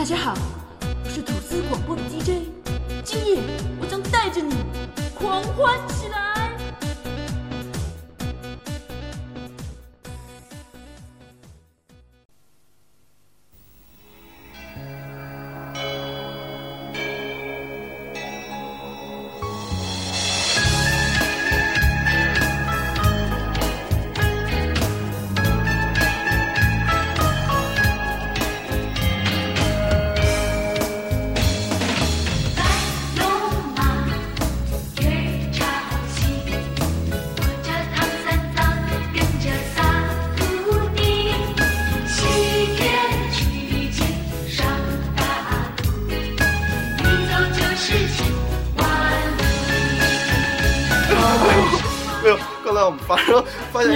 大家好，我是吐司广播的 DJ，今夜我将带着你狂欢起来。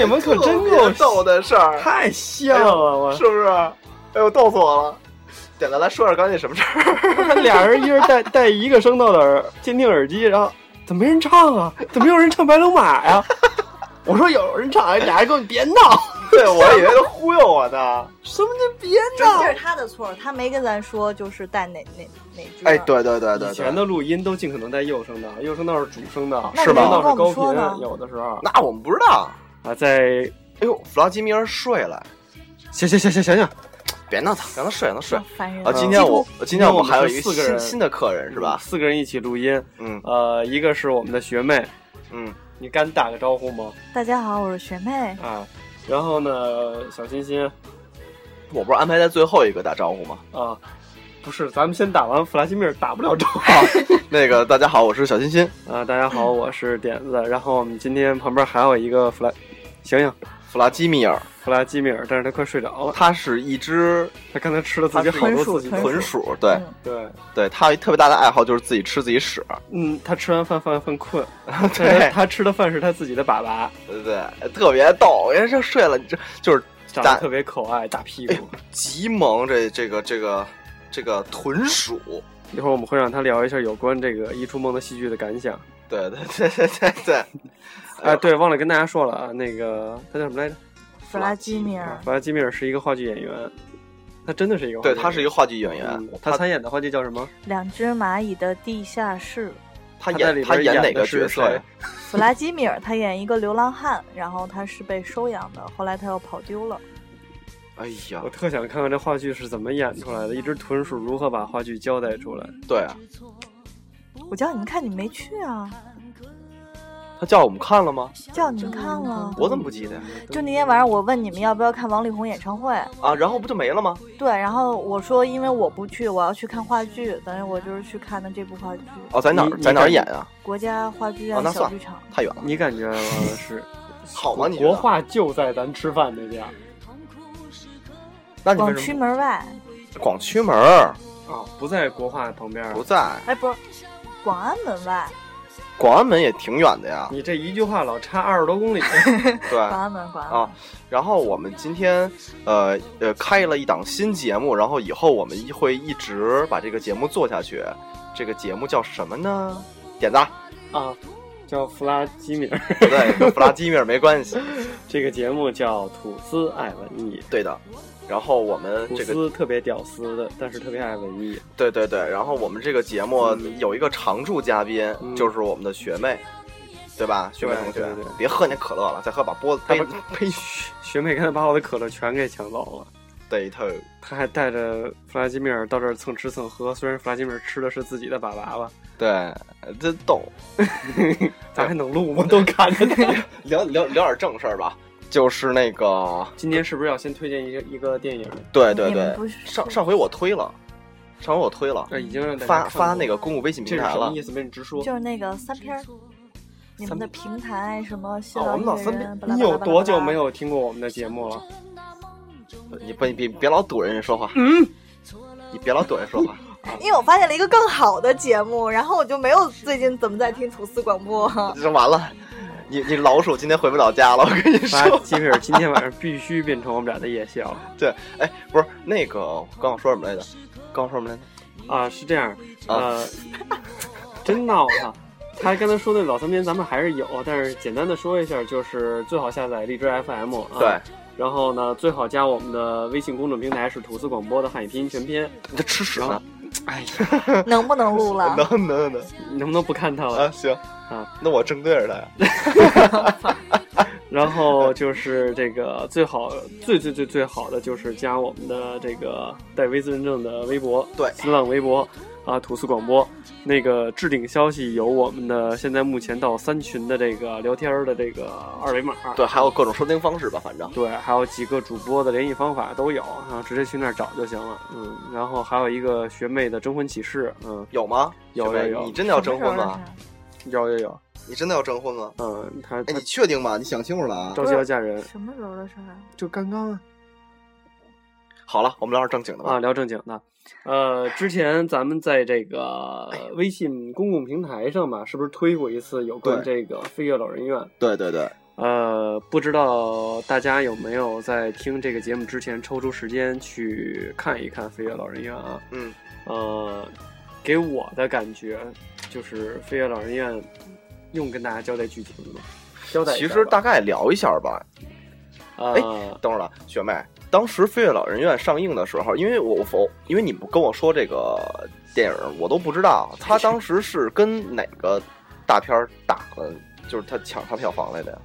你们可真够逗的事儿，太像了，我是不是？哎呦，逗死我了！点子来说说刚才那什么事儿？俩人一人带带一个声道的耳监听耳机，然后怎么没人唱啊？怎么没有人唱白龙马呀？我说有人唱，俩人给我别闹，对，我以为他忽悠我呢。什么叫别闹这？是他的错，他没跟咱说就是带哪哪哪句。哎，，对对对对对以前，的录音都尽可能带右声道，右声道是主声道，是吧声道是高频，有的时候那我们不知道。啊，在哎呦，弗拉基米尔睡了，行行行行行行，别闹他，让他睡，让他睡。烦人啊，今天我今天我们还有一个四个人新新的客人是吧？四个人一起录音，嗯呃，一个是我们的学妹，嗯，你敢打个招呼吗？大家好，我是学妹。啊，然后呢，小欣欣我不是安排在最后一个打招呼吗？啊，不是，咱们先打完弗拉基米尔打不了招呼。那个大家好，我是小欣欣。啊，大家好，我是点子。然后我们今天旁边还有一个弗拉，醒醒，弗拉基米尔，弗拉基米尔，但是他快睡着了，它是一只他刚才吃了自己好多自己的豚豚鼠，对对对，对，它特别大的爱好就是自己吃自己屎。嗯，他吃完饭饭犯困，对他吃的饭是他自己的粑粑，对对，特别逗。人家这睡了，你这就是长得特别可爱，大屁哎股。极萌，这这个这个这个豚鼠。一会儿我们会让他聊一下有关这个《一出梦》的戏剧的感想。对对对对对对。哎，对，忘了跟大家说了啊，那个他叫什么来着？弗拉基米尔，弗拉基米尔是一个话剧演员，他真的是一个话剧对，演员他是一个话剧演员嗯，他参演的话剧叫什么？两只蚂蚁的地下室。他演他边演的演哪个角色呀？弗拉基米尔他演一个流浪汉，然后他是被收养的，后来他又跑丢了。哎呀我，特想看看这话剧是怎么演出来的，一只豚鼠如何把话剧交代出来。对啊，我叫你们看，你没去啊？他叫我们看了吗？叫你们看了。我怎么不记得呀？就那天晚上，我问你们要不要看王力宏演唱会，啊，然后不就没了吗？对，然后我说因为我不去，我要去看话剧，等于我就是去看的这部话剧，哦，在哪儿？在哪儿演啊？国家话剧院哦那算小剧场。太远了，你感觉是 好吗？你？国画就在咱吃饭那边广渠那你为什么门外，广渠门儿啊，不在国画旁边。不在？哎，不是，广安门外，广安门也挺远的呀。你这一句话老差二十多公里。对广安门，广安门。啊，然后我们今天呃呃开了一档新节目，然后以后我们会一直把这个节目做下去。这个节目叫什么呢？点子，啊，叫弗拉基米尔。不对，跟弗拉基米尔没关系。这个节目叫吐司爱文艺。对的。然后我们吐这个司特别屌丝的，但是特别爱文艺。对对对，然后我们这个节目有一个常驻嘉宾，嗯就是我们的学妹，对吧？学妹同学，对对对别喝那可乐了，再喝把玻璃杯把 呸，学妹刚才把我的可乐全给抢走了。对头。他还带着弗拉基米尔到这儿蹭吃蹭喝，虽然弗拉基米尔吃的是自己的粑粑吧，对，真逗。咱还能录吗？都看着他。聊聊聊点正事儿吧，就是那个，今天是不是要先推荐一个一个电影？对对对上上回我推了，上回我推了，呃，已经发发那个公共微信平台了什么意。思？没你直说。就是那个三篇儿，你们的平台什么新哦我们老三篇你有多久没？有听过我们的节目了？你别别别老堵人家说话，嗯，你别老堵人说话。因为我发现了一个更好的节目，然后我就没有最近怎么在听吐司广播。这完了，你你老鼠今天回不了家了，我跟你说。基米尔今天晚上必须变成我们俩的夜宵 对，哎，不是那个，刚我说什么来着？刚刚说什么来着？啊！是这样，啊呃，真闹腾。他刚才说的老三篇咱们还是有，但是简单的说一下，就是最好下载荔枝 FM 啊。对。然后呢，最好加我们的微信公众平台是吐司广播的汉语拼音全拼。你在吃屎呢？，哎呀，能不能录了？能能能你能不能不看他了啊，了？行啊，那我正对着他呀。然后就是这个最好最最最最好的就是加我们的这个带微字认证的微博，对新浪微博啊，吐司广播。那个置顶消息有我们的现在目前到三群的这个聊天的这个二维码，对，还有各种收听方式吧，反正。对，还有几个主播的联系方法都有啊，直接去那儿找就行了。嗯，然后还有一个学妹的征婚启事，嗯，有吗？有有有你真的要征婚吗？有有有，你真的要征婚吗？嗯，他哎，你确定吗？你想清楚了啊？着急要嫁人，什么时候的事儿啊？就刚刚啊。好了，我们聊点正经的吧。啊，聊正经的。呃，之前咱们在这个微信公共平台上吧，是不是推过一次有关这个飞跃老人院？对对对，呃，不知道大家有没有在听这个节目之前抽出时间去看一看飞跃老人院啊？嗯，呃，给我的感觉就是飞跃老人院用跟大家交代剧情吗？交代其实大概聊一下吧。呃，等会儿了，学妹，当时《飞跃老人院》上映的时候，因为我否，因为你不跟我说这个电影，我都不知道他当时是跟哪个大片打了，就是他抢他票房来的呀？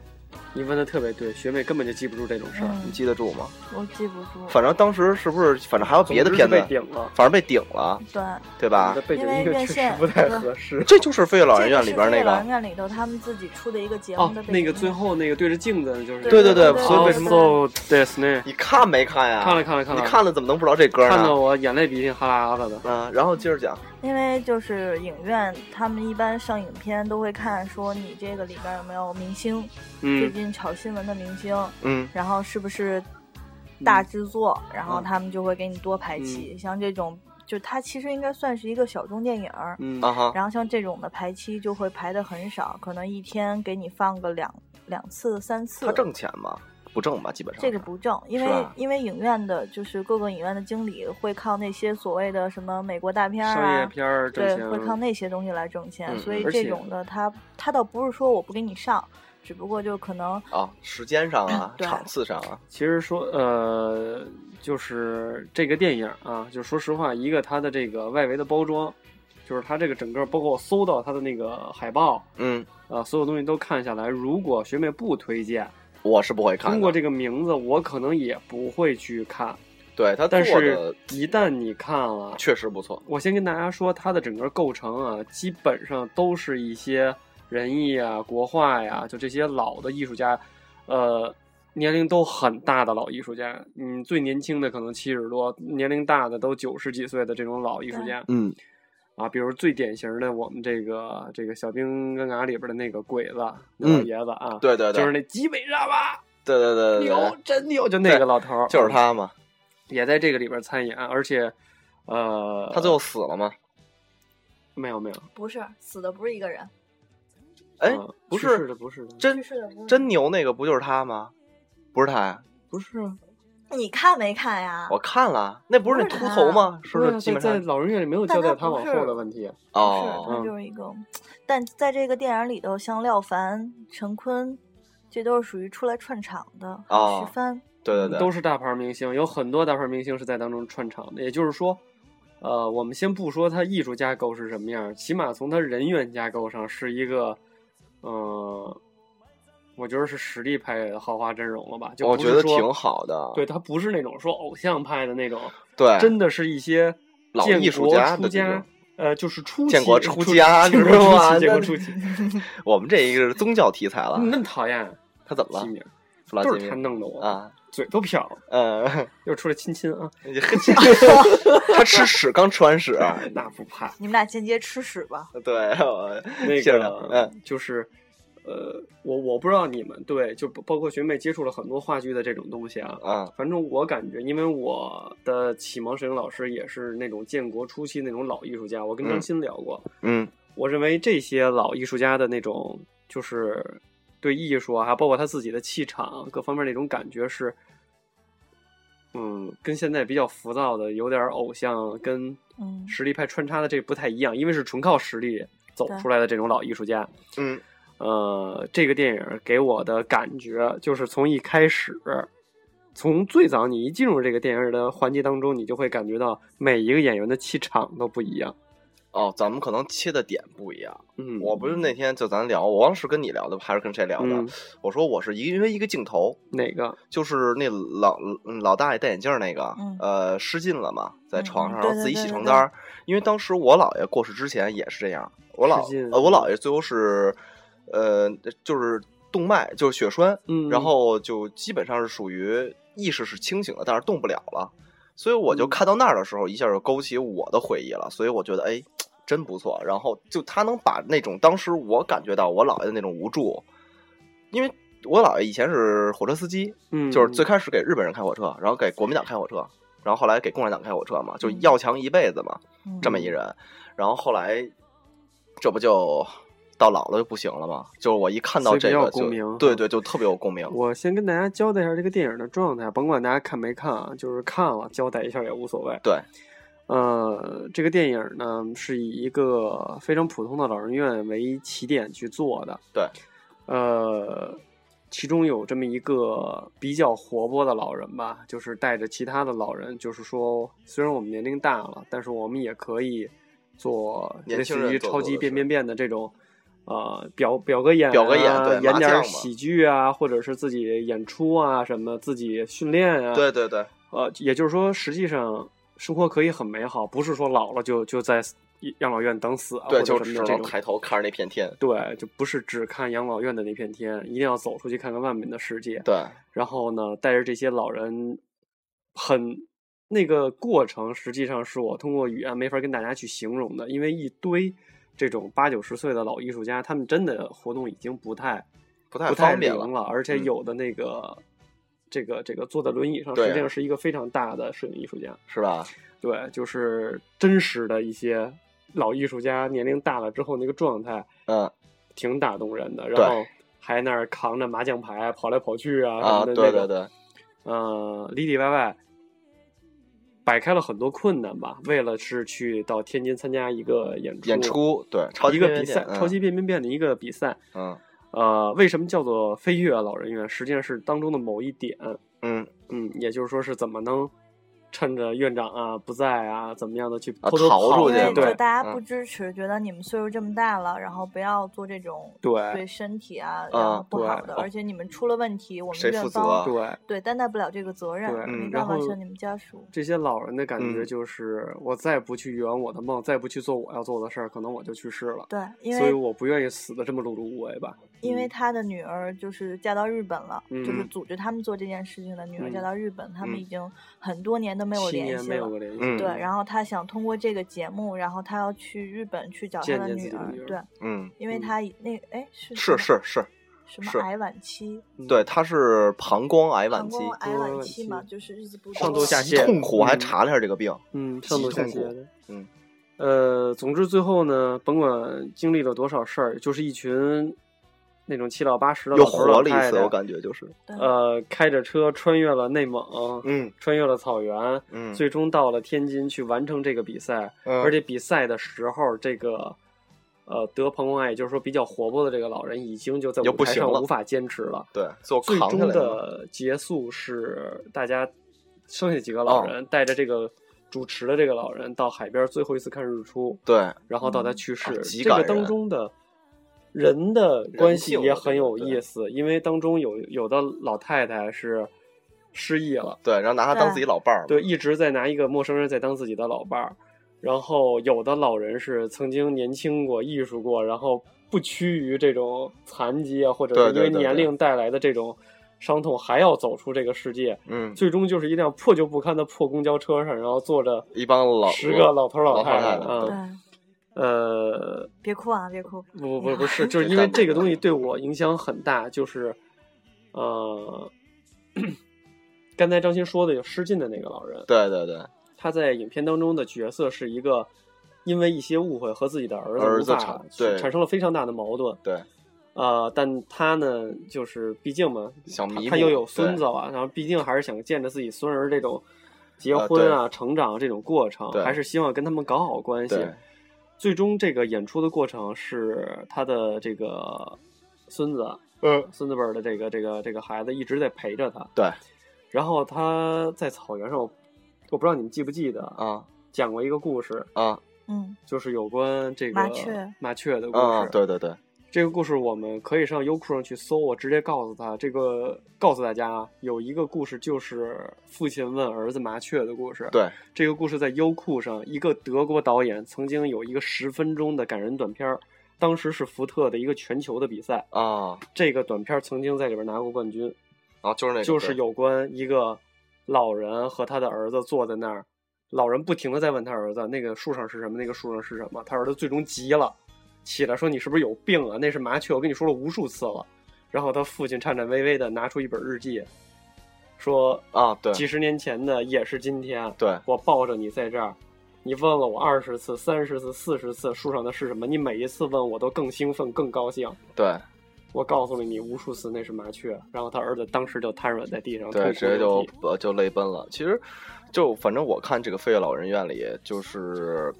你问的特别对，学妹根本就记不住这种事儿。你嗯，记得住吗？我记不住。反正当时是不是，反正还有别的片子被，顶了，反正被顶了，对，对吧？背景因为音乐确实院线不太合适。这就是《飞跃老人院》里边那个老人，院里头他们自己出的一个节目哦的，背那个最后那个对着镜子就是对对对对所以为什么？你看没看呀？看了看了看了你看了怎么能不知道这歌看得？我眼泪鼻涕哗啦啦的。嗯，然后接着讲，因为就是影院，他们一般上影片都会看说你这个里边有没有明星，最嗯近炒新闻的明星，嗯然后是不是大制作，然后嗯他们就会给你多排期。像这种，就它其实应该算是一个小众电影，嗯然后像这种的排期就会排的很少，可能一天给你放个两两次、三次。他挣钱吗？不挣吧，基本上这个不挣，因为因为影院的就是各个影院的经理会靠那些所谓的什么美国大片儿商业啊，片儿挣对，钱，会靠那些东西来挣钱，嗯所以这种的他他倒不是说我不给你上，只不过就可能啊，时间上啊，场次上啊，其实说呃，就是这个电影啊，就说实话，一个它的这个外围的包装，就是它这个整个，包括我搜到它的那个海报嗯，啊，所有东西都看下来，如果学妹不推荐，我是不会看的。通过这个名字，我可能也不会去看。对他但是，一旦你看了，确实不错。我先跟大家说，它的整个构成啊，基本上都是一些仁义啊、国画呀，就这些老的艺术家，呃，年龄都很大的老艺术家。嗯，最年轻的可能七十多，年龄大的都九十几岁的这种老艺术家嗯，啊，比如最典型的我们这个这个小兵跟嘎里边的那个鬼子那老嗯爷子啊，对对对，就是那吉美热巴，对对对对牛，真牛，就那个老头，就是他嘛。也在这个里边参演，而且。呃，他最后死了吗？没有没有，不是死的不是一个人，哎嗯，不去世是的不是的，真去世的不是真牛那个不就是他吗？不是他呀，不是啊，你看没看呀？我看了，那不是那秃头吗？是不对啊在在是基本上？老人院里没有交代他往后的问题。不是，哦，他就是一个，但在这个电影里头，像廖凡、陈坤，这都是属于出来串场的。徐帆，对对对，都是大牌明星，有很多大牌明星是在当中串场的。也就是说，呃，我们先不说他艺术架构是什么样，起码从他人员架构上是一个，呃，我觉得是实力派的豪华阵容了吧？就我觉得挺好的。对他不是那种说偶像派的那种，对，真的是一些老艺术家出家呃，就是初期建国出出家建国知道吗建国那初期，我们这一个是宗教题材了。那么讨厌他怎么了？吉米，弗拉都是他弄的我，啊，嘴都瓢了，嗯，又出来亲亲啊，他吃屎，刚吃完屎。那不怕。你们俩间接吃屎吧？对，那个嗯就是，呃，我我不知道你们对，就包括学妹接触了很多话剧的这种东西啊。啊，反正我感觉，因为我的启蒙摄影老师也是那种建国初期那种老艺术家，我跟张嗯鑫聊过，嗯我认为这些老艺术家的那种就是对艺术啊，还包括他自己的气场各方面那种感觉是，嗯，跟现在比较浮躁的，有点偶像跟嗯实力派穿插的这不太一样，因为是纯靠实力走出来的这种老艺术家。嗯呃，这个电影给我的感觉就是从一开始，从最早你一进入这个电影的环节当中，你就会感觉到每一个演员的气场都不一样。哦，咱们可能切的点不一样。嗯，我不是那天就咱聊，我忘了是跟你聊的还是跟谁聊的？嗯我说我是一个因为一个镜头，哪个？就是那老嗯老大爷戴眼镜儿那个，嗯呃，失禁了嘛，在嗯床上，嗯然后自己洗床单儿。因为当时我姥爷过世之前也是这样，我姥呃我姥爷最后是呃就是动脉就是血栓，嗯，然后就基本上是属于意识是清醒的，但是动不了了。所以我就嗯看到那儿的时候，一下就勾起我的回忆了。所以我觉得，哎，真不错。然后就他能把那种当时我感觉到我姥爷的那种无助，因为我姥爷以前是火车司机，嗯，就是最开始给日本人开火车，然后给国民党开火车，然后后来给共产党开火车嘛，就嗯要强一辈子嘛，嗯这么一人。然后后来这不就到老了就不行了吗？就是我一看到这个就共鸣对对，就特别有共鸣。我先跟大家交代一下这个电影的状态，甭管大家看没看啊，就是看了交代一下也无所谓。对，呃，这个电影呢是以一个非常普通的老人院为起点去做的。对，呃，其中有这么一个比较活泼的老人吧，就是带着其他的老人，就是说，虽然我们年龄大了，但是我们也可以做类似于超级变变变的这种。呃，表表个演、啊，表个演对演点喜剧啊，或者是自己演出啊，什么自己训练啊，对对对，呃，也就是说，实际上生活可以很美好，不是说老了就就在养老院等死啊，对，就只什么的这种。能抬头看着那片天。对，就不是只看养老院的那片天，一定要走出去看看外面的世界。对，然后呢，带着这些老人，很那个过程，实际上是我通过语言没法跟大家去形容的，因为一堆这种八九十岁的老艺术家，他们真的活动已经不太不太不太方便灵了，而且嗯有的那个。这个这个坐在轮椅上，实际上是一个非常大的摄影艺术家。是吧？对，就是真实的一些老艺术家年龄大了之后那个状态，嗯挺打动人的。然后还那儿扛着麻将牌跑来跑去啊什啊，么的，对对，对，呃，里里外外摆开了很多困难吧，为了是去到天津参加一个演出，演出对，超级一个比赛，超级变变变的一个比赛。嗯呃，为什么叫做飞跃老人院？实际上是当中的某一点，嗯嗯，也就是说是怎么能趁着院长啊不在啊，怎么样的去啊偷偷跑逃出去对就大家嗯不支持，觉得你们岁数这么大了，然后不要做这种对对身体啊，啊然后不好的，而且你们出了问题，我们院方对。对担待不了这个责任，然后办法向你们家属。这些老人的感觉嗯就是，我再不去圆我的梦，再不去做我要做的事儿，可能我就去世了。对，因所以为我不愿意死的这么碌碌无为吧。因为嗯他的女儿就是嫁到日本了，就是嗯组织他们做这件事情的女儿嗯嫁到日本，他们嗯已经很多年都没有联系了。没有联系。嗯对，然后他想通过这个节目，然后他要去日本去找他的女儿对，嗯，嗯因为他那哎是是是是，什么癌晚期，嗯对，他是膀胱癌晚期，膀胱癌晚晚期嘛，就是日子不上多极吐下泻痛苦，我还嗯查了一下这个病。嗯，上吐下极痛苦泻的。嗯，呃，总之最后呢，甭管经历了多少事儿，就是一群那种七老八十的活了一次，老太太我感觉就是，呃，开着车穿越了内蒙，嗯穿越了草原，嗯，最终到了天津去完成这个比赛。嗯而且比赛的时候，这个呃得膀胱癌，也就是说比较活泼的这个老人，已经就在舞台上无法坚持了。对，最终。的结束是大家剩下几个老人、带着这个主持的这个老人到海边最后一次看日出，对，然后到他嗯去世。啊这个当中的人的关系也很有意思，因为当中有有的老太太是失忆了。对，然后拿他当自己老伴儿。对，一直在拿一个陌生人在当自己的老伴儿。然后有的老人是曾经年轻过、艺术过，然后不屈于这种残疾啊，或者是因为年龄带来的这种伤痛，还要走出这个世界。嗯，最终就是一辆破旧不堪的破公交车上，然后坐着一帮老十个老头儿老太太太啊，对，呃，别哭啊，别哭。不不不是，就是因为 这个东西对我影响很大，就是呃，刚才张鑫说的有失禁的那个老人，对对对，他在影片当中的角色是一个因为一些误会和自己的儿儿子产对产生了非常大的矛盾。对，呃，但他呢，就是毕竟嘛，想他他又有孙子了，然后毕竟还是想见着自己孙儿这种结呃婚啊、成长这种过程，还是希望跟他们搞好关系。对最终这个演出的过程是他的这个孙子，嗯，孙子辈儿的这个这个这个孩子一直在陪着他。对，然后他在草原上，我我不知道你们记不记得，啊讲过一个故事啊，嗯。就是有关这个麻雀。麻雀的故事。啊，对对对，这个故事我们可以上优酷上去搜，我直接告诉他，这个告诉大家啊，有一个故事就是父亲问儿子麻雀的故事。对，这个故事在优酷上，一个德国导演曾经有一个十分钟的感人短片儿，当时是福特的一个全球的比赛，啊这个短片儿曾经在里边拿过冠军，啊，就是那个，就是有关一个老人和他的儿子坐在那儿，老人不停的在问他儿子那个树上是什么，那个树上是什么，他儿子最终急了，起来说你是不是有病啊？那是麻雀，我跟你说了无数次了。然后他父亲颤颤巍巍的拿出一本日记，说啊，对几十年前的也是今天，对我抱着你在这儿，你问了我二十次、三十次、四十次树上的是什么，你每一次问我都更兴奋、更高兴。对我告诉了你无数次那是麻雀，然后他儿子当时就瘫软在地上，痛对，直接就呃就泪奔了。其实，就反正我看这个《飞跃老人院》里，就是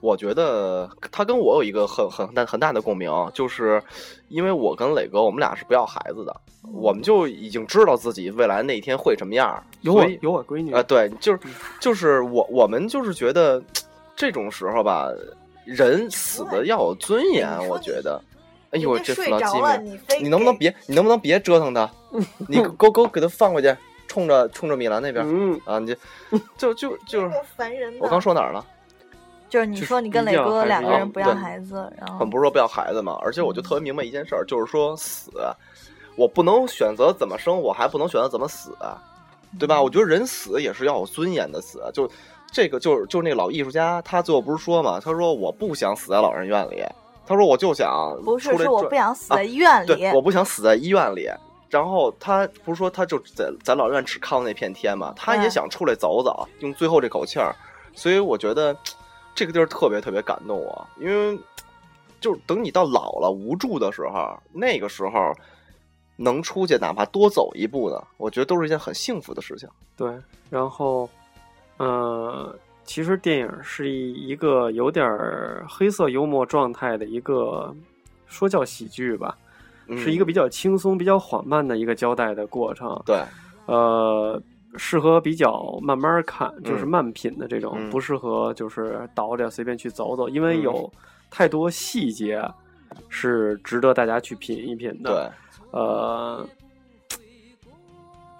我觉得他跟我有一个很很大很大的共鸣，就是因为我跟磊哥我们俩是不要孩子的，我们就已经知道自己未来那一天会什么样，有我有我闺女啊、对，就是就是我我们就是觉得这种时候吧，人死的要有尊严我觉得。哎呦，这死到机睡着了，你能不能别你能不能别折腾他？你给我给我给他放回去，冲着冲着米兰那边、嗯，啊！你就 就就就是这个烦人？我刚说哪儿了？就是你说你跟磊哥两个人不要孩子，然后我们不是说不要孩子嘛？而且我就特别明白一件事儿，就是说死，我不能选择怎么生，我还不能选择怎么死，对吧？我觉得人死也是要有尊严的死，就这个就是就是那个老艺术家，他最后不是说嘛？他说我不想死在老人院里，他说我就想不是是我不想死在医院里，对，我不想死在医院里。然后他不是说他就在在老院只看到那片天嘛，他也嗯想出来走走，用最后这口气儿。所以我觉得这个地儿特别特别感动我，因为就是等你到老了无助的时候，那个时候能出去哪怕多走一步呢，我觉得都是一件很幸福的事情。对，然后，呃，其实电影是一个有点儿黑色幽默状态的一个，说叫喜剧吧，嗯是一个比较轻松、比较缓慢的一个交代的过程。对呃，适合比较慢慢看，就是嗯慢品的这种，嗯不适合就是倒着随便去走走，因为嗯有太多细节是值得大家去品一品的。对，呃，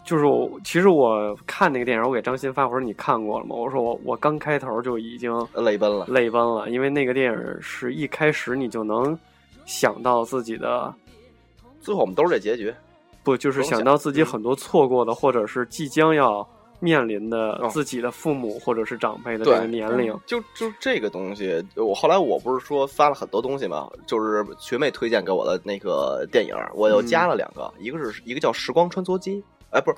就是我其实我看那个电影，我给张鑫发，我说你看过了吗？我说我我刚开头就已经泪奔了。泪奔了，因为那个电影是一开始你就能想到自己的。最后我们都是这结局。不，就是想想到自己嗯很多错过的，或者是即将要面临的哦自己的父母或者是长辈的这个年龄。就就这个东西，我后来我不是说发了很多东西嘛，就是学妹推荐给我的那个电影，我又加了两个，一个是一个叫《时光穿梭机》，哎，不是，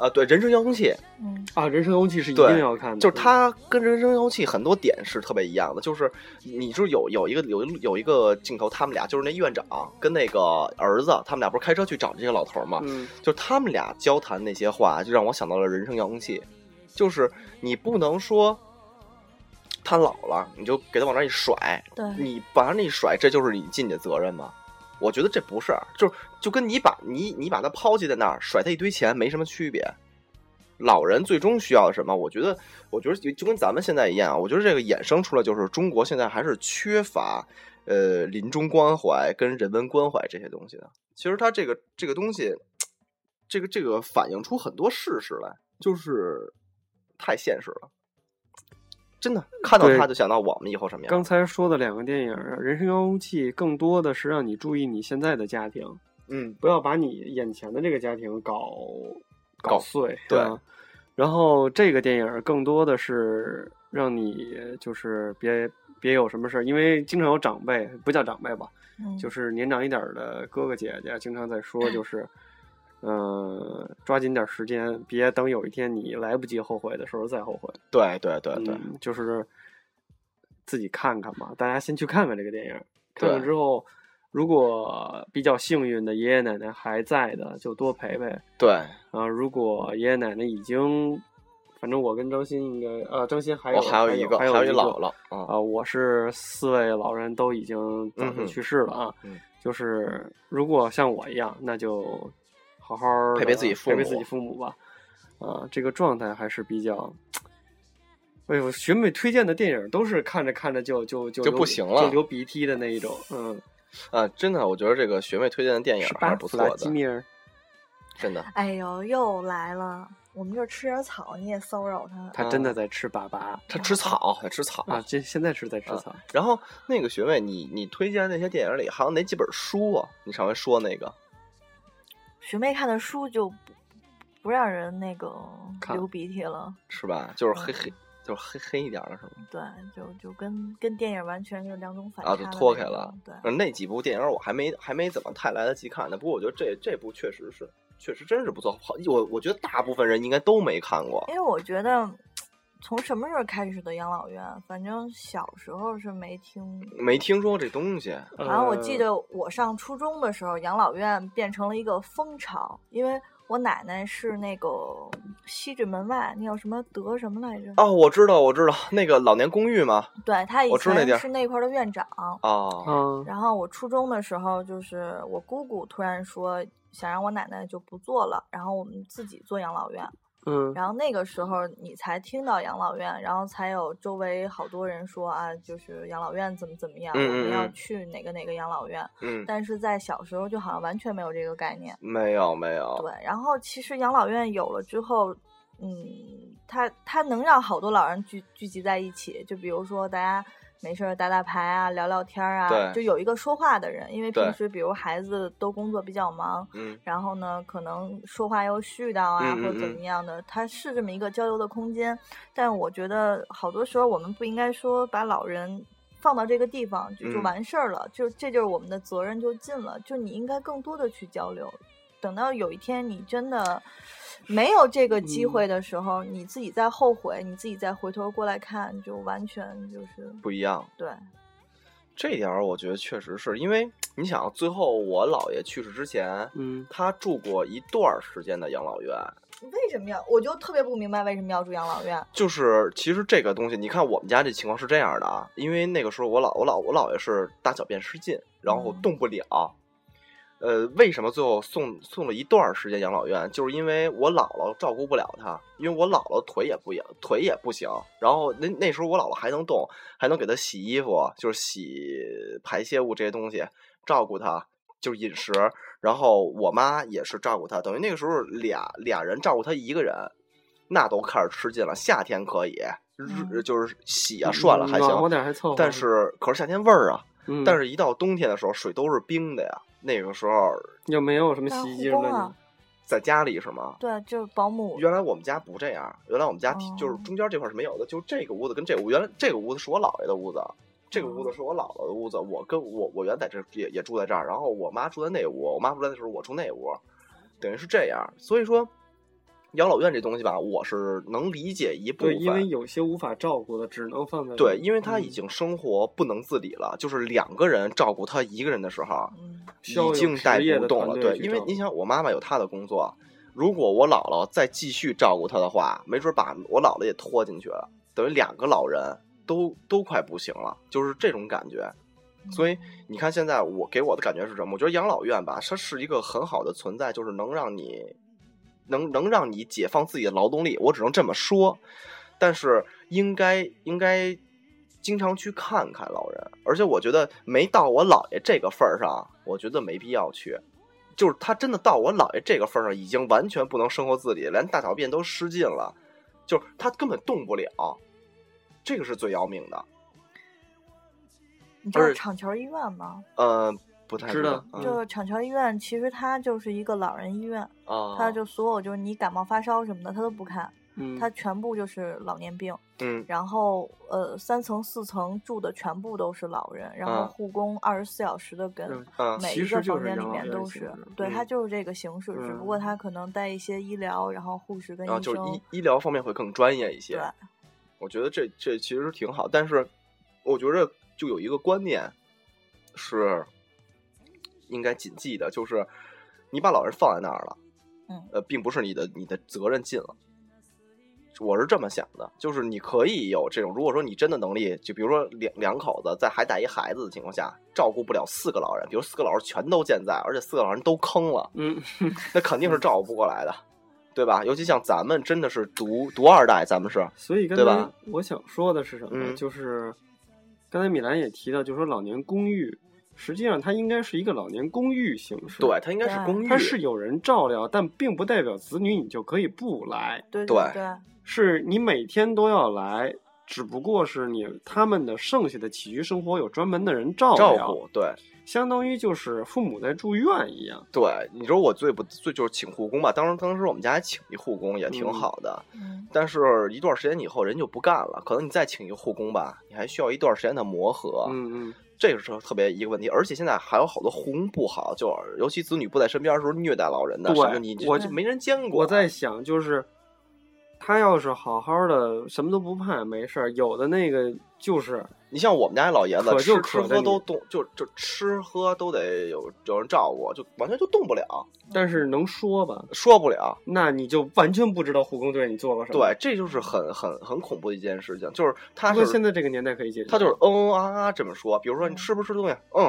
啊，对，《人生遥控器》，嗯，啊，人生遥控器是一定要看的，就是它跟《人生遥控器》很多点是特别一样的，就是你是有有一个有一有一个镜头，他们俩就是那院长跟那个儿子，他们俩不是开车去找这个老头嘛，嗯，就是他们俩交谈那些话，就让我想到了人生遥控器，就是你不能说他老了，你就给他往那一甩，对，你往那一甩，这就是你尽你的责任吗？我觉得这不是，就是就跟你把你你把他抛弃在那儿，甩他一堆钱没什么区别。老人最终需要什么？我觉得，我觉得就就跟咱们现在一样，我觉得这个衍生出来就是中国现在还是缺乏呃临终关怀跟人文关怀这些东西的。其实它这个这个东西，这个这个反映出很多事实来，就是太现实了。真的看到他就想到我们以后什么样。刚才说的两个电影，《人生遥控器》更多的是让你注意你现在的家庭，嗯，不要把你眼前的这个家庭搞搞碎。对吧然后这个电影更多的是让你就是别别有什么事儿，因为经常有长辈，不叫长辈吧，嗯，就是年长一点儿的哥哥姐姐经常在说，就是，呃，抓紧点儿时间，别等有一天你来不及后悔的时候再后悔。对对对对，嗯，就是自己看看吧，大家先去看看这个电影，看了之后，如果比较幸运的爷爷奶奶还在的，就多陪陪。对啊，如果爷爷奶奶已经反正我跟张鑫应该呃，张鑫还有、哦，还有一个，还有一姥姥啊，啊、我是四位老人都已经早就去世了啊。嗯就是如果像我一样，那就好好陪陪自己父母陪陪自己父母吧。啊，这个状态还是比较。哎呦，学妹推荐的电影都是看着看着就就就就不行了就流鼻涕的那一种。嗯，啊，真的，我觉得这个学妹推荐的电影还是？不错的，吉米尔，真的。哎呦，又来了！我们这儿吃点草，你也骚扰他。他真的在吃粑粑他吃草，他吃草啊！这现在是在吃啊草。然后那个学妹，你你推荐那些电影里还有哪几本书啊？你上回说那个学妹看的书就不不让人那个流鼻涕了，是吧？就是黑嗯黑，就是黑黑一点了是吗？对，就就跟跟电影完全是两种反差啊，就脱开了。对，嗯那几部电影我还没还没怎么太来得及看呢。不过我觉得这这部确实是，确实真是不错。好，我我觉得大部分人应该都没看过。因为我觉得从什么时候开始的养老院，反正小时候是没听。没听说过这东西，好像我记呃得我上初中的时候，养老院变成了一个风潮，因为我奶奶是那个西直门外那叫什么德什么来着？哦，我知道，我知道那个老年公寓嘛。对，她以前是那块的院长。哦，嗯，然后我初中的时候，就是我姑姑突然说想让我奶奶就不做了，然后我们自己做养老院。嗯，然后那个时候你才听到养老院，然后才有周围好多人说啊，就是养老院怎么怎么样，嗯我们要去哪个哪个养老院。嗯，但是在小时候就好像完全没有这个概念。没有没有。对，然后其实养老院有了之后，嗯，它它能让好多老人聚聚集在一起，就比如说大家没事儿打打牌啊，聊聊天儿啊，就有一个说话的人，因为平时比如孩子都工作比较忙，嗯。然后呢，可能说话又絮叨啊，或者怎嗯么。样的，他是这么一个交流的空间。但我觉得好多时候我们不应该说把老人放到这个地方就就嗯。完事儿了，就这就是我们的责任就尽了，就你应该更多的去交流。等到有一天你真的没有这个机嗯会的时候，你自己再后悔，你自己再回头过来看，就完全就是不一样。对。这点儿我觉得确实是因为 你想，最后我姥爷去世之前，嗯，他住过一段儿时间的养老院。为什么要？我就特别不明白为什么要住养老院。就是其实这个东西，你看我们家这情况是这样的啊，因为那个时候我姥我姥我姥爷是大小便失禁，然后嗯动不了。呃，为什么最后送送了一段时间养老院？就是因为我姥姥照顾不了他，因为我姥姥腿也不也，腿也不行。然后那那时候我姥姥还能动，还能给他洗衣服，就是洗排泄物这些东西，照顾他，就是饮食。然后我妈也是照顾他，等于那个时候俩俩人照顾他一个人，那都开始吃劲了。夏天可以，就是洗啊涮了还行。但是可是夏天味儿啊，嗯，但是一到冬天的时候水都是冰的呀。那个时候又没有什么洗衣机什么的在家里是吗？对，就是保姆。原来我们家不这样，原来我们家哦就是中间这块是没有的，就这个屋子跟这个屋，原来这个屋子是我姥爷的屋子，这个屋子是我姥姥的屋子，我跟我我原来在这也也住在这儿，然后我妈住在那屋，我妈不在的时候我住那屋，等于是这样，所以说养老院这东西吧，我是能理解一部对，分，因为有些无法照顾的，只能放在对，因为他已嗯经生活不能自理了，就是两个人照顾他一个人的时候，嗯，需要有已经带不动了。对，因为你想，我妈妈有她的工作，如果我姥姥再继续照顾她的话，没准把我姥姥也拖进去了，等于两个老人都都快不行了，就是这种感觉。所以你看，现在我给我的感觉是什么？我觉得养老院吧，它是一个很好的存在，就是能让你能能让你解放自己的劳动力。我只能这么说，但是应该应该经常去看看老人，而且我觉得没到我姥爷这个份儿上，我觉得没必要去。就是他真的到我姥爷这个份儿上，已经完全不能生活自理，连大小便都失禁了，就是他根本动不了，这个是最要命的。你知道而厂桥医院吗？呃，不太知道嗯就是厂桥医院，其实它就是一个老人医院，啊，它就所有就是你感冒发烧什么的，它都不看，嗯，它全部就是老年病。嗯然后呃，三层四层住的全部都是老人，然后啊护工二十四小时的跟每一个房间里面都是对，嗯它就是这个形式，只不过嗯它可能带一些医疗，然后护士跟医生，就是医医疗方面会更专业一些。对，我觉得这这其实挺好，但是我觉得就有一个观念是应该谨记的，就是你把老人放在那儿了，嗯呃，并不是你的你的责任尽了。我是这么想的，就是你可以有这种，如果说你真的能力，就比如说两两口子在还带一孩子的情况下，照顾不了四个老人，比如四个老人全都健在，而且四个老人都坑了，嗯，那肯定是照顾不过来的，对吧？尤其像咱们真的是独独二代，咱们是，所以对吧我想说的是什么？嗯就是刚才米兰也提到，就是说老年公寓，实际上它应该是一个老年公寓形式。对，，它应该是公寓，它是有人照料，但并不代表子女你就可以不来，对对对，是你每天都要来。只不过是你他们的剩下的起居生活有专门的人照照，顾，对相当于就是父母在住院一样。对。你说我最不最就是请护工吧，当时当时我们家还请一护工也挺嗯好的，嗯，但是一段时间以后人就不干了，可能你再请一个护工吧，你还需要一段时间的磨合，嗯嗯，这个是特别一个问题。而且现在还有好多护工不好，就是尤其子女不在身边的时候虐待老人的，对什么你我就没人见过。我在想，就是他要是好好的，什么都不怕，没事儿。有的那个就是你像我们家老爷子，可就吃吃喝都动，就就吃喝都得有有人照顾，就完全就动不了，但是能说吧，说不了。那你就完全不知道护工对你做了什么。对，，这就是很很很恐怖的一件事情，就是他不过是现在这个年代可以解决，他就是嗯嗯啊啊这么说，比如说你吃不吃东西，嗯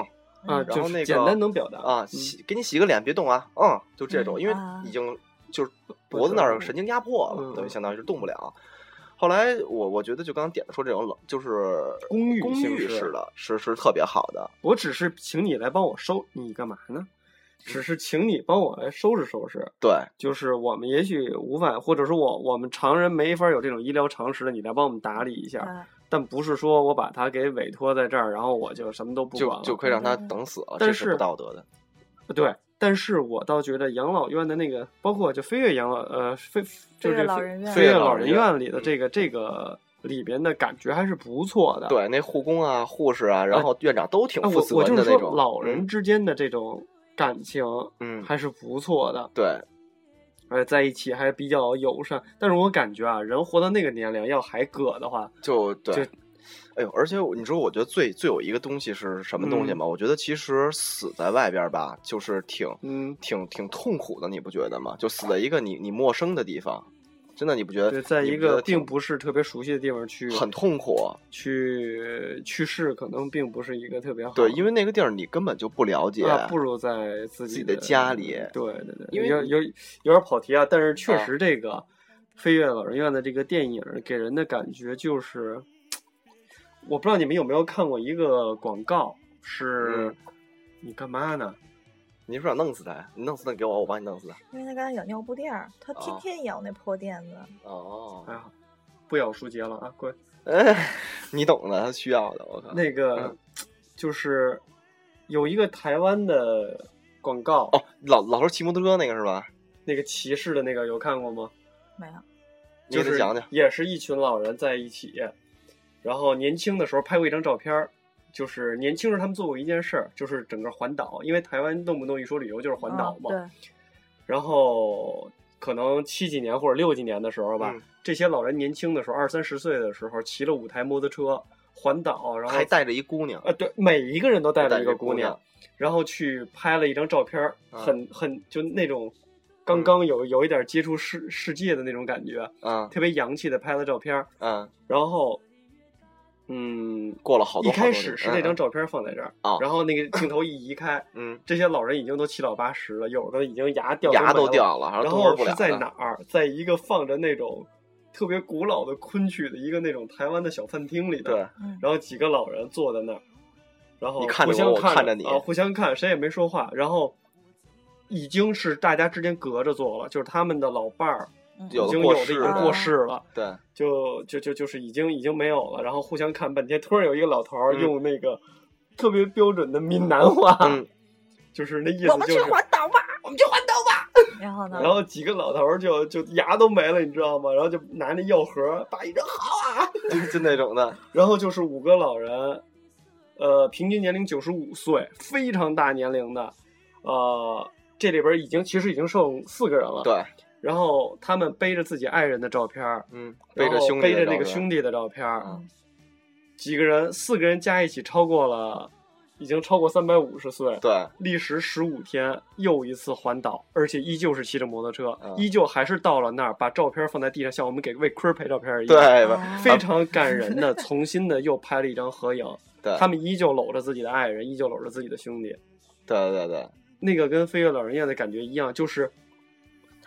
啊，然后那个简单能表达啊，嗯洗给你洗个脸，别动啊，嗯，就这种，因为已经就是脖子那儿神经压迫了，嗯等于相当于是动不了。后来我我觉得就刚刚点的说这种冷，就是公寓公寓式的，是是特别好的。我只是请你来帮我收，你干嘛呢？只是请你帮我来收拾收拾。对就是我们也许无法，或者说我我们常人没法有这种医疗常识的，你来帮我们打理一下。对但不是说我把他给委托在这儿，然后我就什么都不管了。就可以让他嗯等死了，但这是是不道德的。对，但是我倒觉得养老院的那个，包括就飞跃养老呃飞就是飞跃这个老人院飞跃老人院老人院里的这个这个里边的感觉还是不错的。对，那护工啊、护士啊，然后院长都挺啊，负责我我就是说任的那种。老人之间的这种感情嗯，嗯，还是不错的，对，而且，在一起还比较友善。但是我感觉啊，人活到那个年龄要还搁的话，就对就。哎呦，而且我你说，我觉得最最有一个东西是什么东西嗯吗？我觉得其实死在外边吧，就是挺嗯，挺挺痛苦的，你不觉得吗？就死在一个你你陌生的地方，真的你不觉得？对，在一个并不是特别熟悉的地方去很痛苦。去去世，可能并不是一个特别好。对，因为那个地儿你根本就不了解，啊，不如在自己的家里对对对，因为有有有点跑题啊，但是确啊实这个飞跃老人院的这个电影给人的感觉就是，我不知道你们有没有看过一个广告，是、嗯你干嘛呢？你是不是想弄死他？你弄死他给我，我帮你弄死他。因为他刚才咬尿布垫儿，他天哦天咬那破垫子。哦哎，呀，不咬舒洁了啊，乖。哎，你懂的，他需要的，我靠。那个、嗯 就是有一个台湾的广告，哦，老老头骑摩托车那个是吧？那个骑士的那个有看过吗？没有，你就是给他讲讲。也是一群老人在一起，然后年轻的时候拍过一张照片儿，就是年轻时他们做过一件事儿，就是整个环岛，因为台湾动不动一说旅游就是环岛嘛，然后可能七几年或者六几年的时候吧，嗯这些老人年轻的时候二三十岁的时候骑了五台摩托车环岛，然后还带着一姑娘，呃对，每一个人都带着一个姑娘姑娘，然后去拍了一张照片儿，啊很很就那种。刚刚有有一点接触世世界的那种感觉，嗯特别洋气的拍了照片儿，嗯，然后，嗯，过了好多一开好多年始是那张，照片放在这儿，哦。然后那个镜头一移开，嗯，这些老人已经都七老八十了，有的已经牙掉嗯牙都，掉了，然后是在哪儿？在一个放着那种特别古老的昆曲的一个那种台湾的小饭厅里的，对，嗯，然后几个老人坐在那儿，然后互相看看着你啊，互相看，谁也没说话，然后已经是大家之间隔着坐了，就是他们的老伴儿嗯有已经有的已过世了经过世了。对，就就就就是已经已经没有了，然后互相看半天，突然有一个老头儿嗯用那个特别标准的闽南话，嗯，就是那意思我们去环岛吧，我们去环岛吧。然后呢？然后几个老头儿就就牙都没了，你知道吗？然后就拿那药盒，把一张好啊，就就那种的，然后就是五个老人，呃，平均年龄九十五岁，非常大年龄的，呃，这里边已经其实已经剩四个人了，对，然后他们背着自己爱人的照片儿，嗯，背着兄弟背着那个兄弟的照片几个人，四个人加一起超过了已经超过三百五十岁，对，历时十五天又一次环岛，而且依旧是骑着摩托车，嗯依旧还是到了那儿把照片放在地上，像我们给魏坤拍照片一样，对？非常感人的，重新的又拍了一张合影。对，他们依旧搂着自己的爱人，依旧搂着自己的兄弟，对对对，那个跟飞越老人院的感觉一样，就是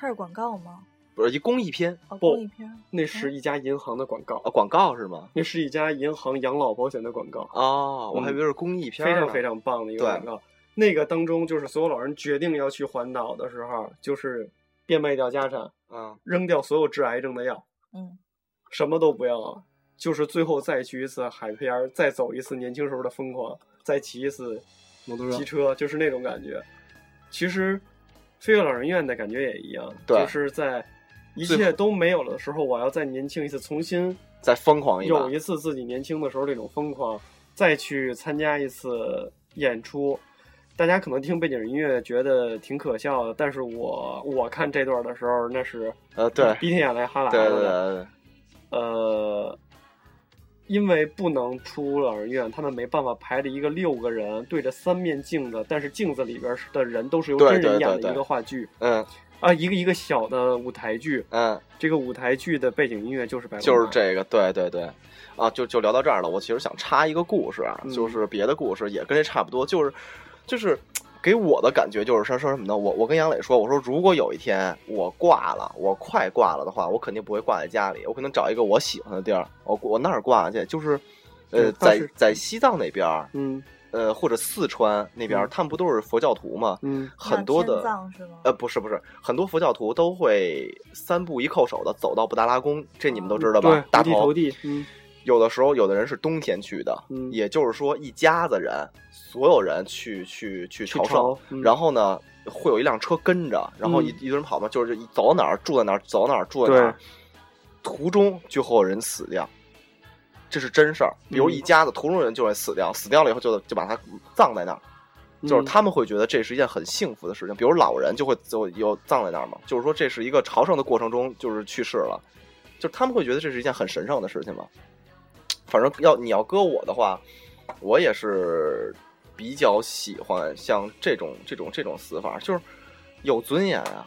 它是广告吗？不是一公益片哦，不公益片。那是一家银行的广告，啊，广告是吗？那是一家银行养老保险的广告，哦，我还以为是公益片儿非常非常棒的一个广告。那个当中，就是所有老人决定要去环岛的时候，就是变卖掉家产，嗯，扔掉所有治癌症的药，嗯，什么都不要了，就是最后再去一次海边儿，再走一次年轻时候的疯狂，再骑一次摩托机车，就是那种感觉。其实，飞越老人院的感觉也一样，对就是在一切都没有了的时候，我要再年轻一次，重新再疯狂一次有一次自己年轻的时候那种疯狂，再去参加一次演出。大家可能听背景音乐觉得挺可笑的，但是我我看这段的时候，那是呃，对，鼻涕眼泪哈喇对对子的。对对，呃，因为不能出老人院，他们没办法排着一个六个人对着三面镜子，但是镜子里边的人都是由真人演的一个话剧。嗯。啊，一个一个小的舞台剧。嗯，这个舞台剧的背景音乐就是白就是这个，对对对，啊，就就聊到这儿了。我其实想插一个故事啊，嗯。就是别的故事也跟这差不多，就是就是给我的感觉就是说说什么呢？我我跟杨磊说，我说如果有一天我挂了，我快挂了的话，我肯定不会挂在家里，我可能找一个我喜欢的地儿，我我那儿挂去，就是呃，在在西藏那边，嗯呃，或者四川那边，嗯他们不都是佛教徒吗？嗯很多的？呃，不是不是，很多佛教徒都会三步一叩首的走到布达拉宫，这你们都知道吧？对，大五体投地，嗯有的时候，有的人是冬天去的，嗯也就是说，一家子人，所有人去去去去朝圣，然后呢，会有一辆车跟着，然后一、嗯。一堆人跑嘛，就是走到哪儿住在哪儿，走到哪儿住在哪儿，途中就会有人死掉，这是真事儿。比如嗯一家子途中人就会死掉，死掉了以后就就把他葬在那儿，就是嗯他们会觉得这是一件很幸福的事情。比如老人就会就有葬在那儿嘛，就是说这是一个朝圣的过程中就是去世了，就是他们会觉得这是一件很神圣的事情嘛。反正要你要搁我的话，我也是比较喜欢像这种这种这种死法，就是有尊严啊，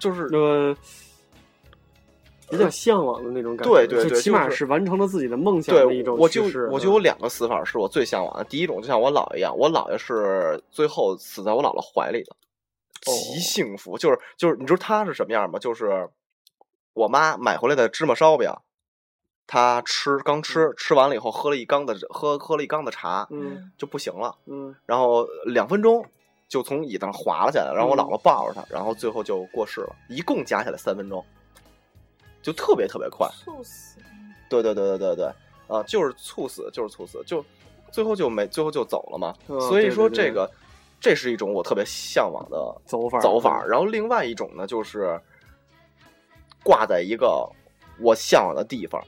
就是呃。比较向往的那种感觉，对对对起码是是完成了自己的梦想对的一种我就我就有两个死法是我最向往的。第一种就像我姥爷一样，我姥爷是最后死在我姥姥怀里的，哦极幸福。就是就是你知道他是什么样吗？就是我妈买回来的芝麻烧饼，他吃刚吃吃完了以后喝了一缸的喝喝了一缸的茶，嗯就不行了，嗯然后两分钟。就从椅子上滑了下来，然后我嗯姥姥抱着他，然后最后就过世了，一共加起来三分钟，就特别特别快。猝死。对对对对对对，啊，就是猝死，就是猝死，就最后就没最后就走了嘛。嗯所以说这个这是一种我特别向往的走法走法。然后另外一种呢，就是挂在一个我向往的地方，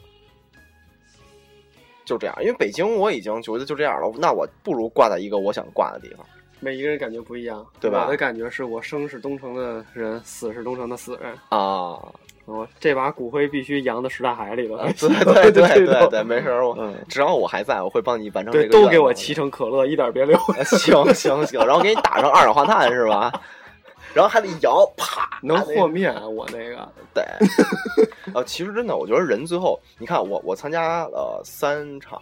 就这样。因为北京我已经觉得就这样了，那我不如挂在一个我想挂的地方。每一个人感觉不一样，对吧我的感觉是我生是东城的人，死是东城的死人。啊，我这把骨灰必须扬到什大海里头。对对对对对对，没事儿，我嗯，只要我还在，我会帮你完成对。都给我沏成可乐，一点别留。行行行，然后给你打上二氧化碳是吧？然后还得摇，啪，能和面啊，我那个。对。呃，其实真的，我觉得人最后，你看我我参加了三场，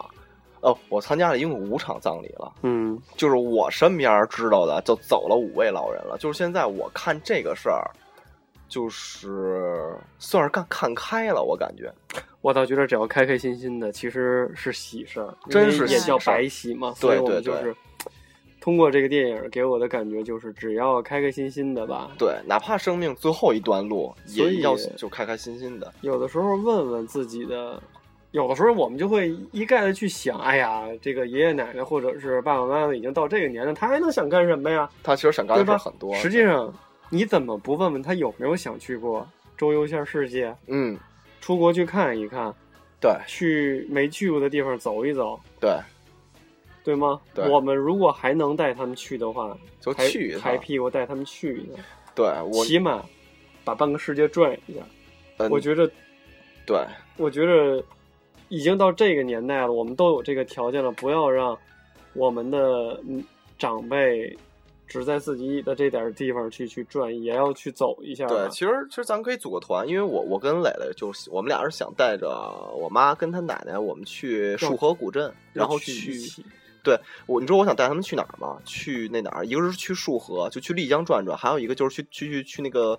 哦，我参加了一共五场葬礼了。嗯就是我身边知道的，就走了五位老人了。就是现在我看这个事儿，就是算是看看开了，我感觉。我倒觉得只要开开心心的，其实是喜事儿，真是也叫白喜嘛。所以我们对对就是通过这个电影给我的感觉就是，只要开开心心的吧。对，哪怕生命最后一段路，所以也要就开开心心的。有的时候问问自己的，有的时候我们就会一概的去想，哎呀，这个爷爷奶奶或者是爸爸妈妈已经到这个年龄，他还能想干什么呀？他其实想干的？事儿很多。实际上，你怎么不问问他有没有想去过周游一下世界，嗯，出国去看一看，对去没去过的地方走一走，对，对吗？对我们如果还能带他们去的话，就去一趟抬屁股带他们去一趟，对我起码把半个世界转一下。嗯我觉着，对我觉着已经到这个年代了，我们都有这个条件了，不要让我们的嗯长辈只在自己的这点儿地方去去转，也要去走一下吧。对，其实其实咱可以组个团，因为我我跟磊磊就是我们俩是想带着我妈跟她奶奶，我们去束河古镇，然后要去一起我你知道我想带他们去哪儿吗？去那哪儿？一个是去束河，就去丽江转转，还有一个就是去去去去那个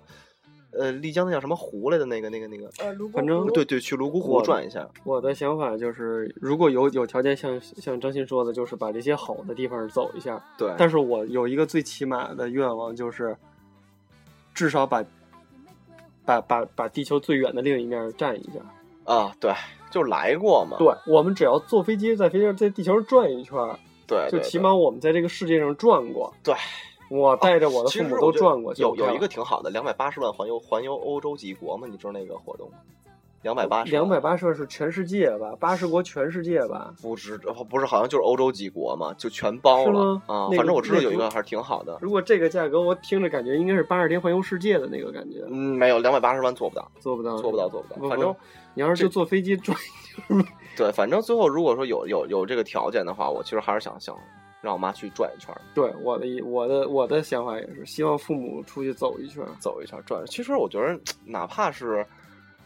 呃丽江那叫什么湖来的那个那个那个，呃，泸沽反正对对，去泸沽湖转一下。我的想法就是，如果有有条件像，像张鑫说的，就是把这些好的地方走一下。对，但是我有一个最起码的愿望，就是至少把把把把地球最远的另一面站一下。啊，对，就来过嘛。对，我们只要坐飞机在飞机上在地球上转一圈儿，对，对就起码我们在这个世界上转过。对。我带着我的父母都转过，有有一个挺好的，两百八十万环游环游欧洲几国嘛？你知道那个活动吗？两百八十，两百八十万是全世界吧，八十国全世界吧。不止不是，好像就是欧洲几国嘛，就全包了吗啊。那个反正我知道有一个还是挺好的。如果这个价格，我听着感觉应该是八十天环游世界的那个感觉，嗯，没有两百八十万做不到，做不到，做不到，做不到。不反正你要是就坐飞机转一圈，对，反正最后如果说有有有这个条件的话，我其实还是想想让我妈去转一圈儿，对我的一我的我的想法也是，希望父母出去走一圈。走一圈儿转。其实我觉得，哪怕是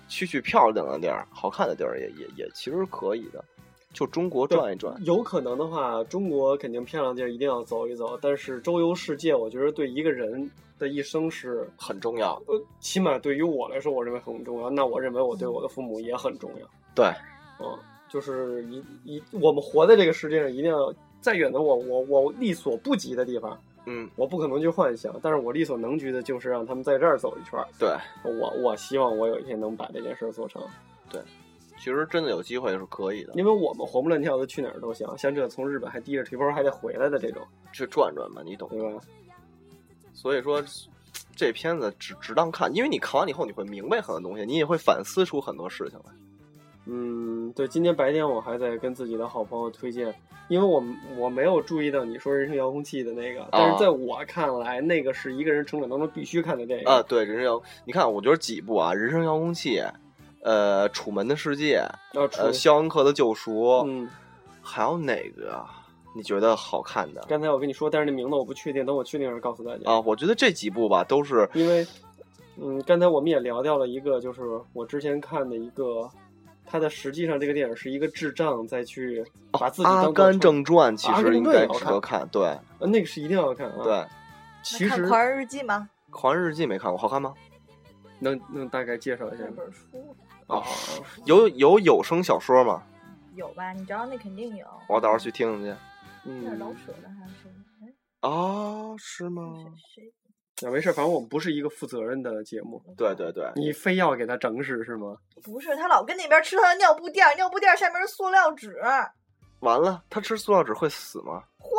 去去漂亮的地儿、好看的地儿，也也也其实可以的。就中国转一转，有可能的话，中国肯定漂亮地儿一定要走一走，但是周游世界，我觉得对一个人的一生是，很重要。呃，起码对于我来说，我认为很重要。那我认为我对我的父母也很重要。对，嗯，就是一一我们活在这个世界上，一定要再远的我我我力所不及的地方，嗯，我不可能去幻想，但是我力所能及的就是让他们在这儿走一圈儿。对，我我希望我有一天能把这件事儿做成，对其实真的有机会是可以的，因为我们活蹦乱跳的去哪儿都行，像这从日本还低着腿包还得回来的这种，去转转嘛，你懂对吧？所以说，这片子只值当看，因为你看完以后你会明白很多东西，你也会反思出很多事情来。嗯，对，今天白天我还在跟自己的好朋友推荐，因为我我没有注意到你说人生遥控器的那个，但是在我看来，那个是一个人成长当中必须看的电影啊，对，人生遥，你看，我觉得几部啊，《人生遥控器》，呃，《楚门的世界》，要肖恩克的救赎》，嗯，还有哪个啊？你觉得好看的刚才我跟你说，但是那名字我不确定，等我确定了告诉大家。啊？我觉得这几部吧，都是因为，嗯，刚才我们也聊掉了一个，就是我之前看的一个，它的实际上这个电影是一个智障再去把自《己当做成甘正传》，其实应该也值得看。对呃那个是一定要看啊。对，，其实《狂人日记》吗？《狂人日记》没看过，好看吗？能能大概介绍一下那？本书哦，有有有声小说吗？有吧？你知道那肯定有。我到时候去听听去。那老嗯，舍的还是？哎，啊，是吗？谁？那没事，反正我们不是一个负责任的节目。对对对，你非要给他整死是吗？不是，他老跟那边吃他的尿布垫儿，尿布垫儿下面是塑料纸，完了，他吃塑料纸会死吗？会。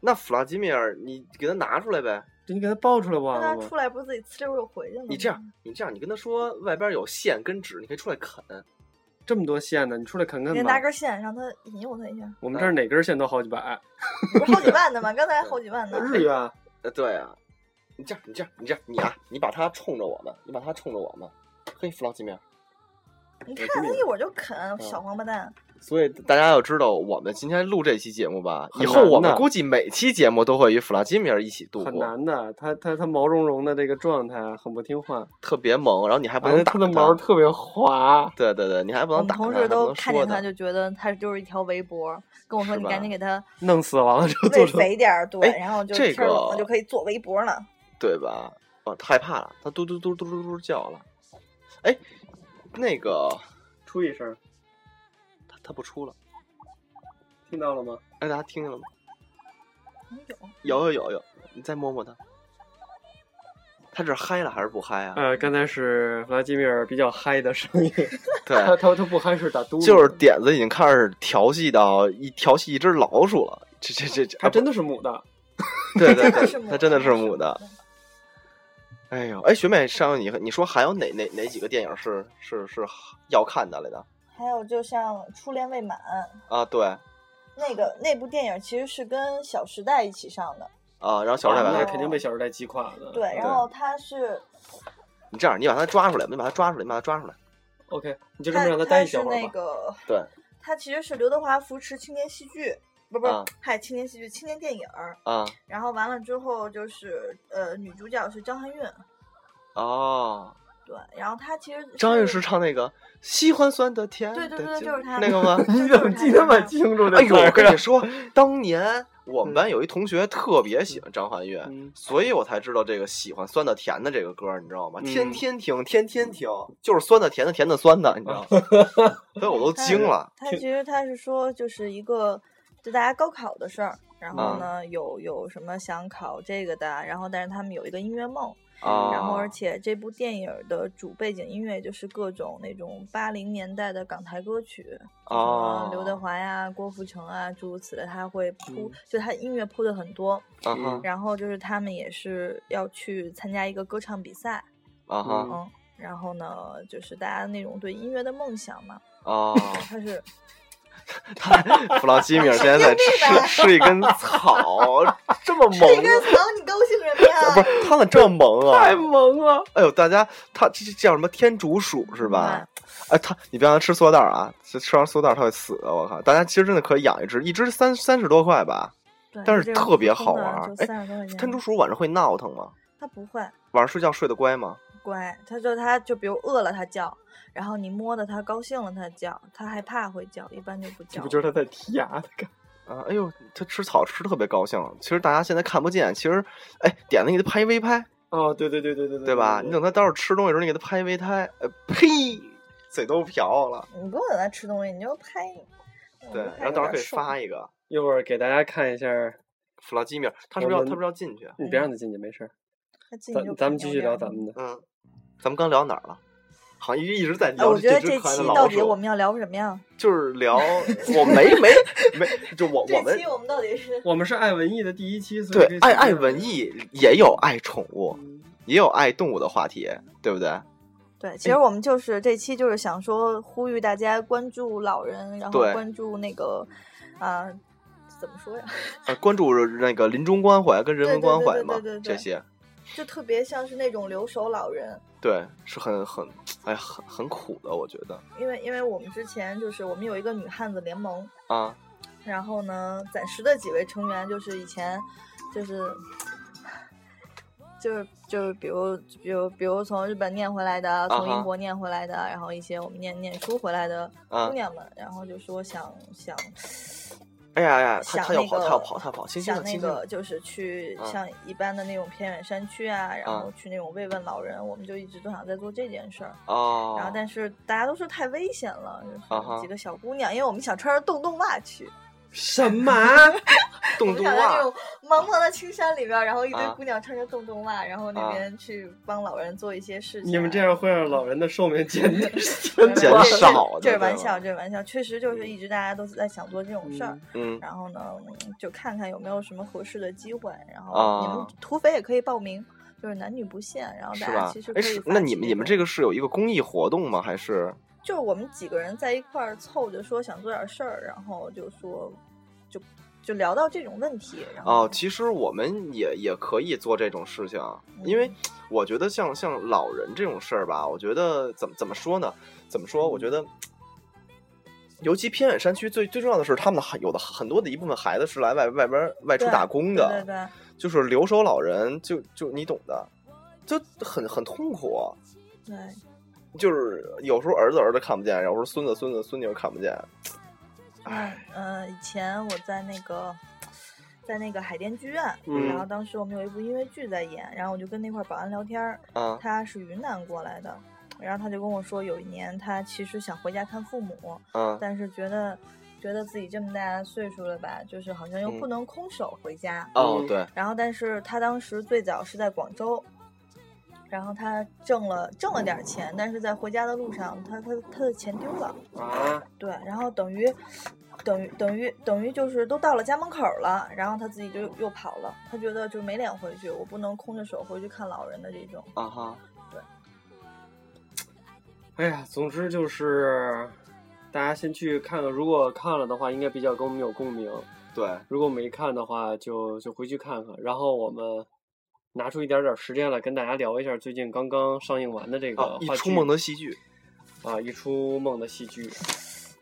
那弗拉基米尔，你给他拿出来呗。就你给他抱出来不他出？来不是自己呲溜又回去了吗？你这样，你这样，你跟他说外边有线跟纸，你可以出来啃。这么多线呢，你出来啃啃给他拿吧。根线，让他引诱他一下，我们这儿哪根线都好几百不是好几万的吗？刚才好几万呢。日元。呃，对啊，你这样，你这样，你这样，你啊，你把它冲着我们，你把它冲着我们。嘿，弗拉基米尔。你看他一会儿就啃，小王八蛋。所以大家要知道，我们今天录这期节目吧，以后我们估计每期节目都会与弗拉基米尔一起度过很，难的，他他他毛茸茸的这个状态很不听话，特别萌。然后你还不能打他的毛特别滑。对对对，你还不能打同事都看见他。就觉得他就是一条围脖，跟我说你赶紧给他弄死完了之后喂做肥点儿，对，哎然后就这个就可以做围脖了。对吧？啊，他害怕了，他嘟嘟嘟嘟嘟嘟叫了。哎，那个出一声，他他不出了，听到了吗？哎，大家听见了吗？嗯有有有有有，你再摸摸他，他这是嗨了还是不嗨啊？呃，刚才是弗拉基米尔比较嗨的声音，他对，他他不嗨是打嘟，就是点子已经开始调戏到一调戏一只老鼠了。这这这这，他真的的是母的，对对对他真的是母的。。哎呦，哎，学妹，上回你你说还有哪哪哪几个电影是是是要看的来的还有就像《初恋未满》啊？对那个那部电影，其实是跟《小时代》一起上的。啊，然后《小时代肯定被《小时代》击垮了。对，然后他是你这样，你把他抓出来，你把他抓出来，你把他抓出来。OK，你就这么让他待一小会儿吧。个对，他其实是刘德华扶持青年戏剧不不是啊，嗨，青年戏剧、青年电影儿。啊然后完了之后就是呃，女主角是张含韵，哦，对，然后她其实张韵是唱那个喜欢酸的甜的对对对酒就是她那个吗？你怎么记那么清楚这哎呦，我跟啊你说，当年我们班有一同学特别喜欢张含韵，嗯所以我才知道这个喜欢酸的甜的这个歌，你知道吗？嗯天天听，天天听，就是酸的甜的甜的酸的，你知道吗？所以我都惊了。她其实她是说就是一个就大家高考的事儿，然后啊。呢、有有什么想考这个的，然后但是他们有一个音乐梦，啊，然后而且这部电影的主背景音乐就是各种那种八零年代的港台歌曲，什哦么刘德华呀、郭富城啊诸如此类，他会铺，嗯。就他音乐铺的很多。然后就是他们也是要去参加一个歌唱比赛，嗯，然后呢，就是大家那种对音乐的梦想嘛，哦！他是弗朗基米尔现在在吃吃一根草，这么萌这根草，你高兴什么呀？不是他们这么萌啊！太萌了。哎呦，大家他这这叫什么天竺鼠是吧？哎，他你别让他吃塑料袋儿啊，这吃完塑料袋儿他会死的。我靠，大家其实真的可以养一只，一只三三十多块吧。但是特别好玩哎。天竺鼠晚上会闹腾吗？它不会晚上睡觉睡得乖吗？乖，他就他就比如饿了他叫，然后你摸的他高兴了他叫，他害怕会叫，一般就不叫。这不就是他在剔牙的感啊，哎呦，他吃草吃的特别高兴。其实大家现在看不见，其实哎，点了你给它拍一微拍，哦，对对对对对对对吧？你等他待会儿吃东西的时候，你给他拍一微拍，呃，呸，嘴都瓢了。你不用等他吃东西，你就拍。对，嗯然后到时候可以。发一个一会儿给大家看一下，弗拉基米尔，他是不是要他是不是要进去？你别让他进去，没事儿。它进去咱咱们继续聊咱们的。嗯，咱们刚聊哪儿了？好像一一直在哎，聊我觉得只这期到可爱的老鼠，底我们要聊什么呀？就是聊 我没没没，就我我们这期我们到底是我们是爱文艺的第一期，所以对爱爱文艺也有爱宠物，嗯也有爱动物的话题，对不对？对，其实我们就是这期就是想说呼吁大家关注老人，然后关注那个啊、怎么说呀？呃，关注那个临终关怀跟人文对对对关怀嘛对对对，对这些就特别像是那种留守老人，对是很很哎很很苦的，我觉得。因为因为我们之前就是我们有一个女汉子联盟，啊。然后呢，暂时的几位成员就是以前就是。就是就是，比如比如比如从日本念回来的，从英国念回来的，然后一些我们念念书回来的啊。姑娘们，然后就说想想哎呀哎呀，他他要跑，他个要跑，他要跑，想那个就是去啊像一般的那种偏远山区啊，然啊后去那种慰问老人，我们就一直都想在做这件事儿。哦，然后，但是大家都说太危险了，几个小姑娘，因为我们想穿着洞洞袜去，什么？洞洞袜想在那种茫茫的青山里边，然后一堆啊姑娘穿着洞洞袜，然后那啊边去帮老人做一些事情啊。你们这样会让老人的寿命减 对减少的这是玩笑，这是玩笑，确实就是一直大家都是在想做这种事儿。嗯然后呢，嗯就看看有没有什么合适的机会，然后啊你们土匪也可以报名，就是男女不限，然后大家其实可以是那你们你们这个是有一个公益活动吗？还是就是我们几个人在一块儿凑着说想做点事儿，然后就说就就聊到这种问题，然后哦，其实我们也也可以做这种事情，因为嗯我觉得像像老人这种事儿吧，我觉得怎么怎么说呢？怎么说？我觉得，尤其偏远山区最最重要的是，他们的孩有的很多的一部分孩子是来外外边儿外出打工的，对对就是留守老人，就就你懂的，就很很痛苦。对，就是有时候儿子儿子看不见，有时候孙子孙子孙女儿看不见。嗯呃，以前我在那个。在那个海淀剧院，嗯然后当时我们有一部音乐剧在演，然后我就跟那块儿保安聊天儿，啊他是云南过来的，然后他就跟我说，有一年他其实想回家看父母，啊但是觉得觉得自己这么大岁数了吧，就是好像又不嗯能空手回家。哦，对，然后，但是他当时最早是在广州，然后他挣了挣了点钱，但是在回家的路上，他他他的钱丢了，啊，对，然后等于等于等于等于就是都到了家门口了，然后他自己就又跑了，他觉得就没脸回去，我不能空着手回去看老人的这种。啊哈，对哎呀，总之就是大家先去看看，如果看了的话，应该比较跟我们有共鸣；对，如果没看的话，就就回去看看。然后我们拿出一点点时间来跟大家聊一下最近刚刚上映完的这个啊，一出梦的戏剧，啊，一出梦的戏剧。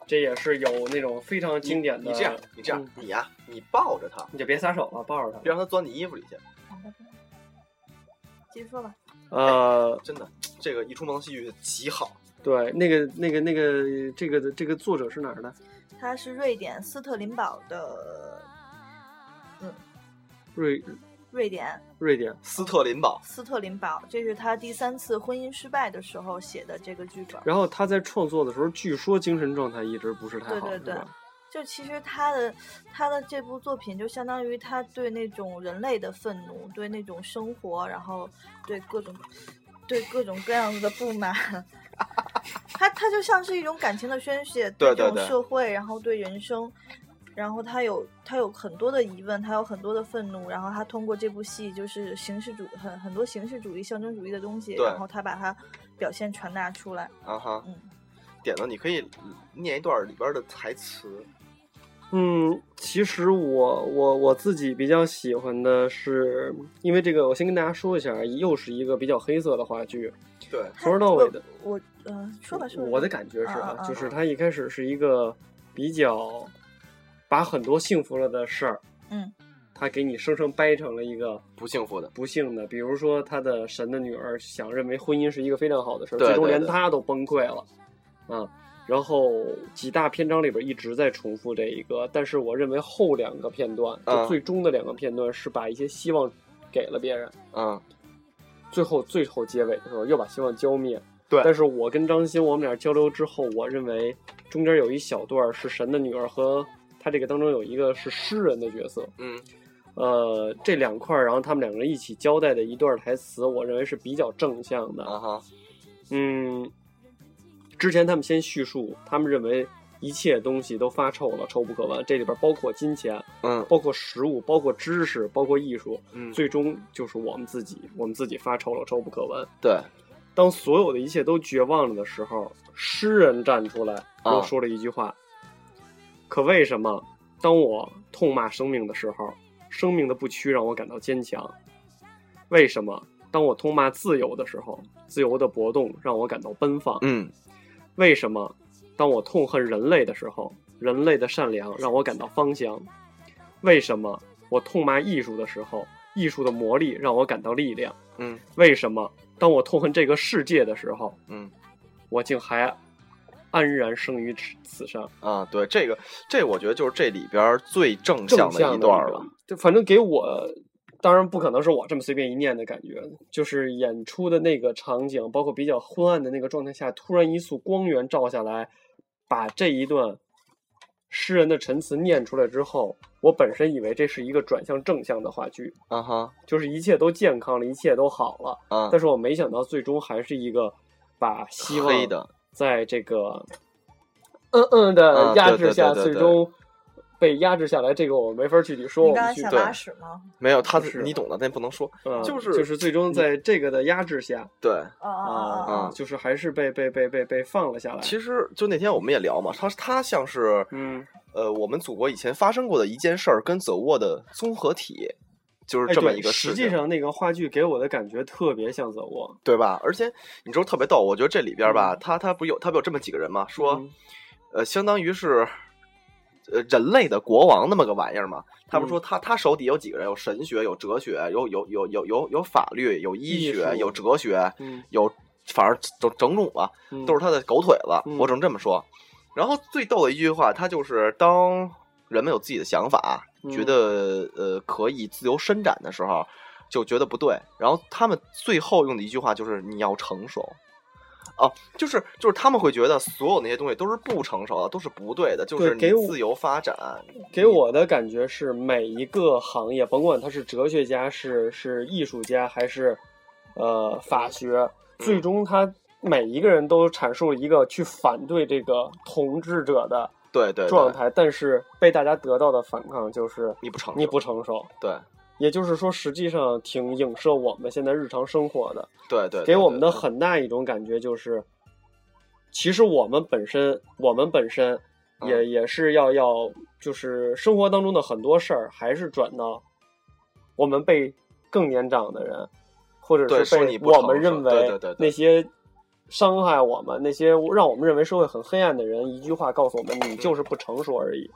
这也是有那种非常经典的。你这样，你这样嗯，你呀，你抱着他，你就别撒手了，抱着他。别让他钻你衣服里去。继续说吧。呃，真的，这个一出梦的戏剧极好。对，那个那个那个这个的这个作者是哪儿的？他是瑞典斯特林堡的，瑞瑞典瑞典。斯特林堡，斯特林堡，这是他第三次婚姻失败的时候写的这个剧本。然后他在创作的时候，据说精神状态一直不是太好，对对对？就其实他的他的这部作品，就相当于他对那种人类的愤怒，对那种生活，然后对各种对各种各样子的不满，他他就像是一种感情的宣泄，这种对对对社会，然后对人生，然后他有他有很多的疑问，他有很多的愤怒，然后他通过这部戏就是形式主很很多形式主义、象征主义的东西，然后他把它表现传达出来，啊哈，嗯。点子你可以念一段里边的台词。嗯，其实我我我自己比较喜欢的是，因为这个，我先跟大家说一下，又是一个比较黑色的话剧，对，从头到尾的。我嗯、呃说吧说吧。我的感觉是啊啊啊就是他一开始是一个比较把很多幸福了的事儿，嗯，他给你生生掰成了一个不幸福的。不幸的，比如说他的神的女儿想认为婚姻是一个非常好的事儿，最终连他都崩溃了，啊。然后几大篇章里边一直在重复这一个，但是我认为后两个片段，就嗯最终的两个片段是把一些希望给了别人，嗯，最后最后结尾的时候又把希望浇灭。对但是我跟张欣我们俩交流之后，我认为中间有一小段是神的女儿和他这个当中有一个是诗人的角色，嗯，呃，这两块儿，然后他们两个人一起交代的一段台词，我认为是比较正向的。啊哈，嗯，之前他们先叙述，他们认为一切东西都发臭了，臭不可闻，这里边包括金钱，嗯。包括食物，包括知识，包括艺术，嗯，最终就是我们自己，我们自己发臭了，臭不可闻。对，当所有的一切都绝望了的时候，诗人站出来啊。又说了一句话：“可为什么当我痛骂生命的时候，生命的不屈让我感到坚强？为什么当我痛骂自由的时候，自由的搏动让我感到奔放？嗯为什么当我痛恨人类的时候，人类的善良让我感到芳香？为什么我痛骂艺术的时候，艺术的魔力让我感到力量？嗯为什么当我痛恨这个世界的时候，嗯我竟还安然生于此此上？啊，对，这个这我觉得就是这里边最正正向的一段了。。就反正给我，当然不可能是我这么随便一念的感觉，就是演出的那个场景，包括比较昏暗的那个状态下，突然一束光源照下来，把这一段诗人的陈词念出来之后，我本身以为这是一个转向正向的话剧，啊哈就是一切都健康了，一切都好了。啊，但是我没想到最终还是一个把希望的，在这个嗯嗯的压制下，最终被压制下来。这个我没法具体说，你我们去刚才想拉屎吗？没有他不是你懂的，但不能说。嗯，就是就是最终在这个的压制下对，啊啊！就是还是被被被被被放了下来。其实就那天我们也聊嘛，他他像是嗯，呃我们祖国以前发生过的一件事儿跟走沃的综合体，就是哎，这么，一个。实际上那个话剧给我的感觉特别像走过，对吧？而且你知道特别逗，我觉得这里边吧，嗯他他不有他不有这么几个人吗？说、嗯呃，相当于是呃人类的国王那么个玩意儿嘛。他们嗯说他他手底有几个人？有神学，有哲学，有有有有有有法律，有医学，有哲学，嗯有反正整整种吧，嗯都是他的狗腿子。嗯我只能这么说。然后最逗的一句话，他就是当人们有自己的想法，觉嗯得呃可以自由伸展的时候，就觉得不对。然后他们最后用的一句话就是你要成熟。哦，就是就是他们会觉得所有那些东西都是不成熟的，都是不对的，就是你自由发展。给我的感觉是，每一个行业，甭管他是哲学家、是是艺术家，还是呃法学，最终他每一个人都阐述了一个去反对这个统治者的对对对。状态，但是被大家得到的反抗就是你不成熟，你不成熟。对。也就是说，实际上挺影射我们现在日常生活的，对对，给我们的很大一种感觉就是，其实我们本身，我们本身也、嗯。也是要要，就是生活当中的很多事儿，还是转到我们被更年长的人，或者是被我们认为那些伤害我们，那些让我们认为社会很黑暗的人，一句话告诉我们，你就是不成熟而已。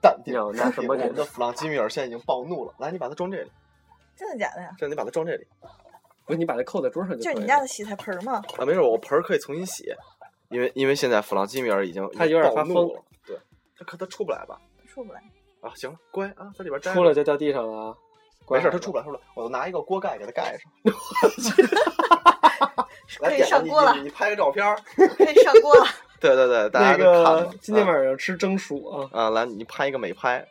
淡定拿什么给我们的弗朗基米尔现在已经暴怒了，来，你把它装这里，真的假的呀？这你把它装这里不是你把它扣在桌上就就。你家的洗菜盆儿嘛。啊，没事，我盆可以重新洗，因为因为现在弗朗基米尔已经他有点发疯了，对，他可他出不来吧？出不来。啊，行了，乖啊，在里边待出来就掉地上了啊！没事，他出不来，出不来，我就拿一个锅盖给他盖上。可以上锅了你你拍个照片儿。可以上锅了。对对对，大那家都看个今天晚上吃蒸薯啊，啊，来你拍一个美拍。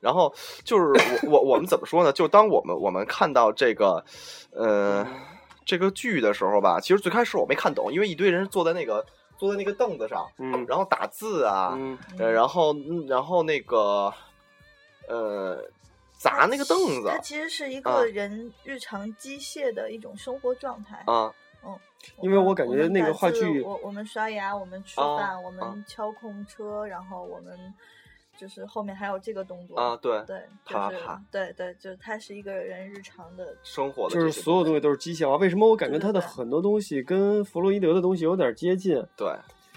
然后就是我我我们怎么说呢？就当我们我们看到这个，呃，这个剧的时候吧，其实最开始我没看懂，因为一堆人坐在那个坐在那个凳子上，嗯然后打字啊，嗯，呃，然后嗯然后那个呃砸那个凳子它其实是一啊个人日常机械的一种生活状态。啊，嗯因为我感觉那个话剧我我我们刷牙，我们吃啊饭，我啊们敲空车，然后我们就是后面还有这个动作啊，对，对，就是啪啪对对，就是它是一个人日常的，生活的就是所有东西都是机械化。为什么我感觉他的很多东西跟弗洛伊德的东西有点接近？对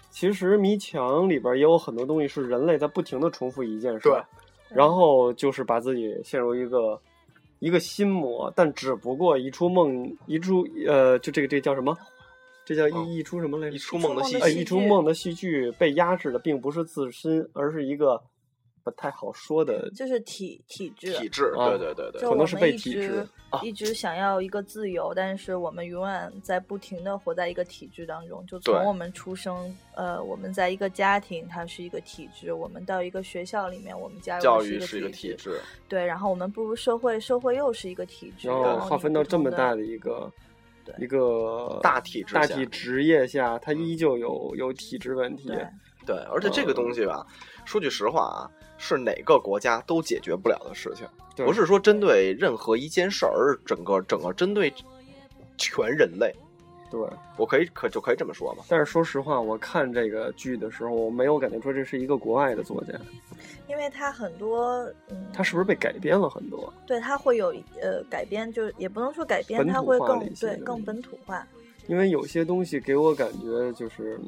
其实迷墙里边也有很多东西是人类在不停的重复一件事，对然后就是把自己陷入一个一个心魔，但只不过一出梦一出呃，就这个这叫什么？这叫嗯一一出什么来着？一出梦的戏呃，一出梦的戏剧被压制的并不是自身，而是一个不太好说的，就是体体制。体制，啊对对对对可能是被体制啊一直想要一个自由，但是我们永远在不停的活在一个体制当中。就从我们出生，呃，我们在一个家庭，它是一个体制；我们到一个学校里面，我们加入教育是一个体体制，对，然后我们步入社会，社会又是一个体制，然然后划分到这么大的一个对一个大体制大体职业下，它依旧有有体制问题。对对，而且这个东西吧，说句实话啊，是哪个国家都解决不了的事情，对不是说针对任何一件事儿，而是整个整个针对全人类，对，我可以可就可以这么说嘛。但是说实话，我看这个剧的时候，我没有感觉出这是一个国外的作家，因为他很多，嗯，他是不是被改编了很多？对他会有呃改编，就是也不能说改编，本土它会更对更本土化。因为有些东西给我感觉就是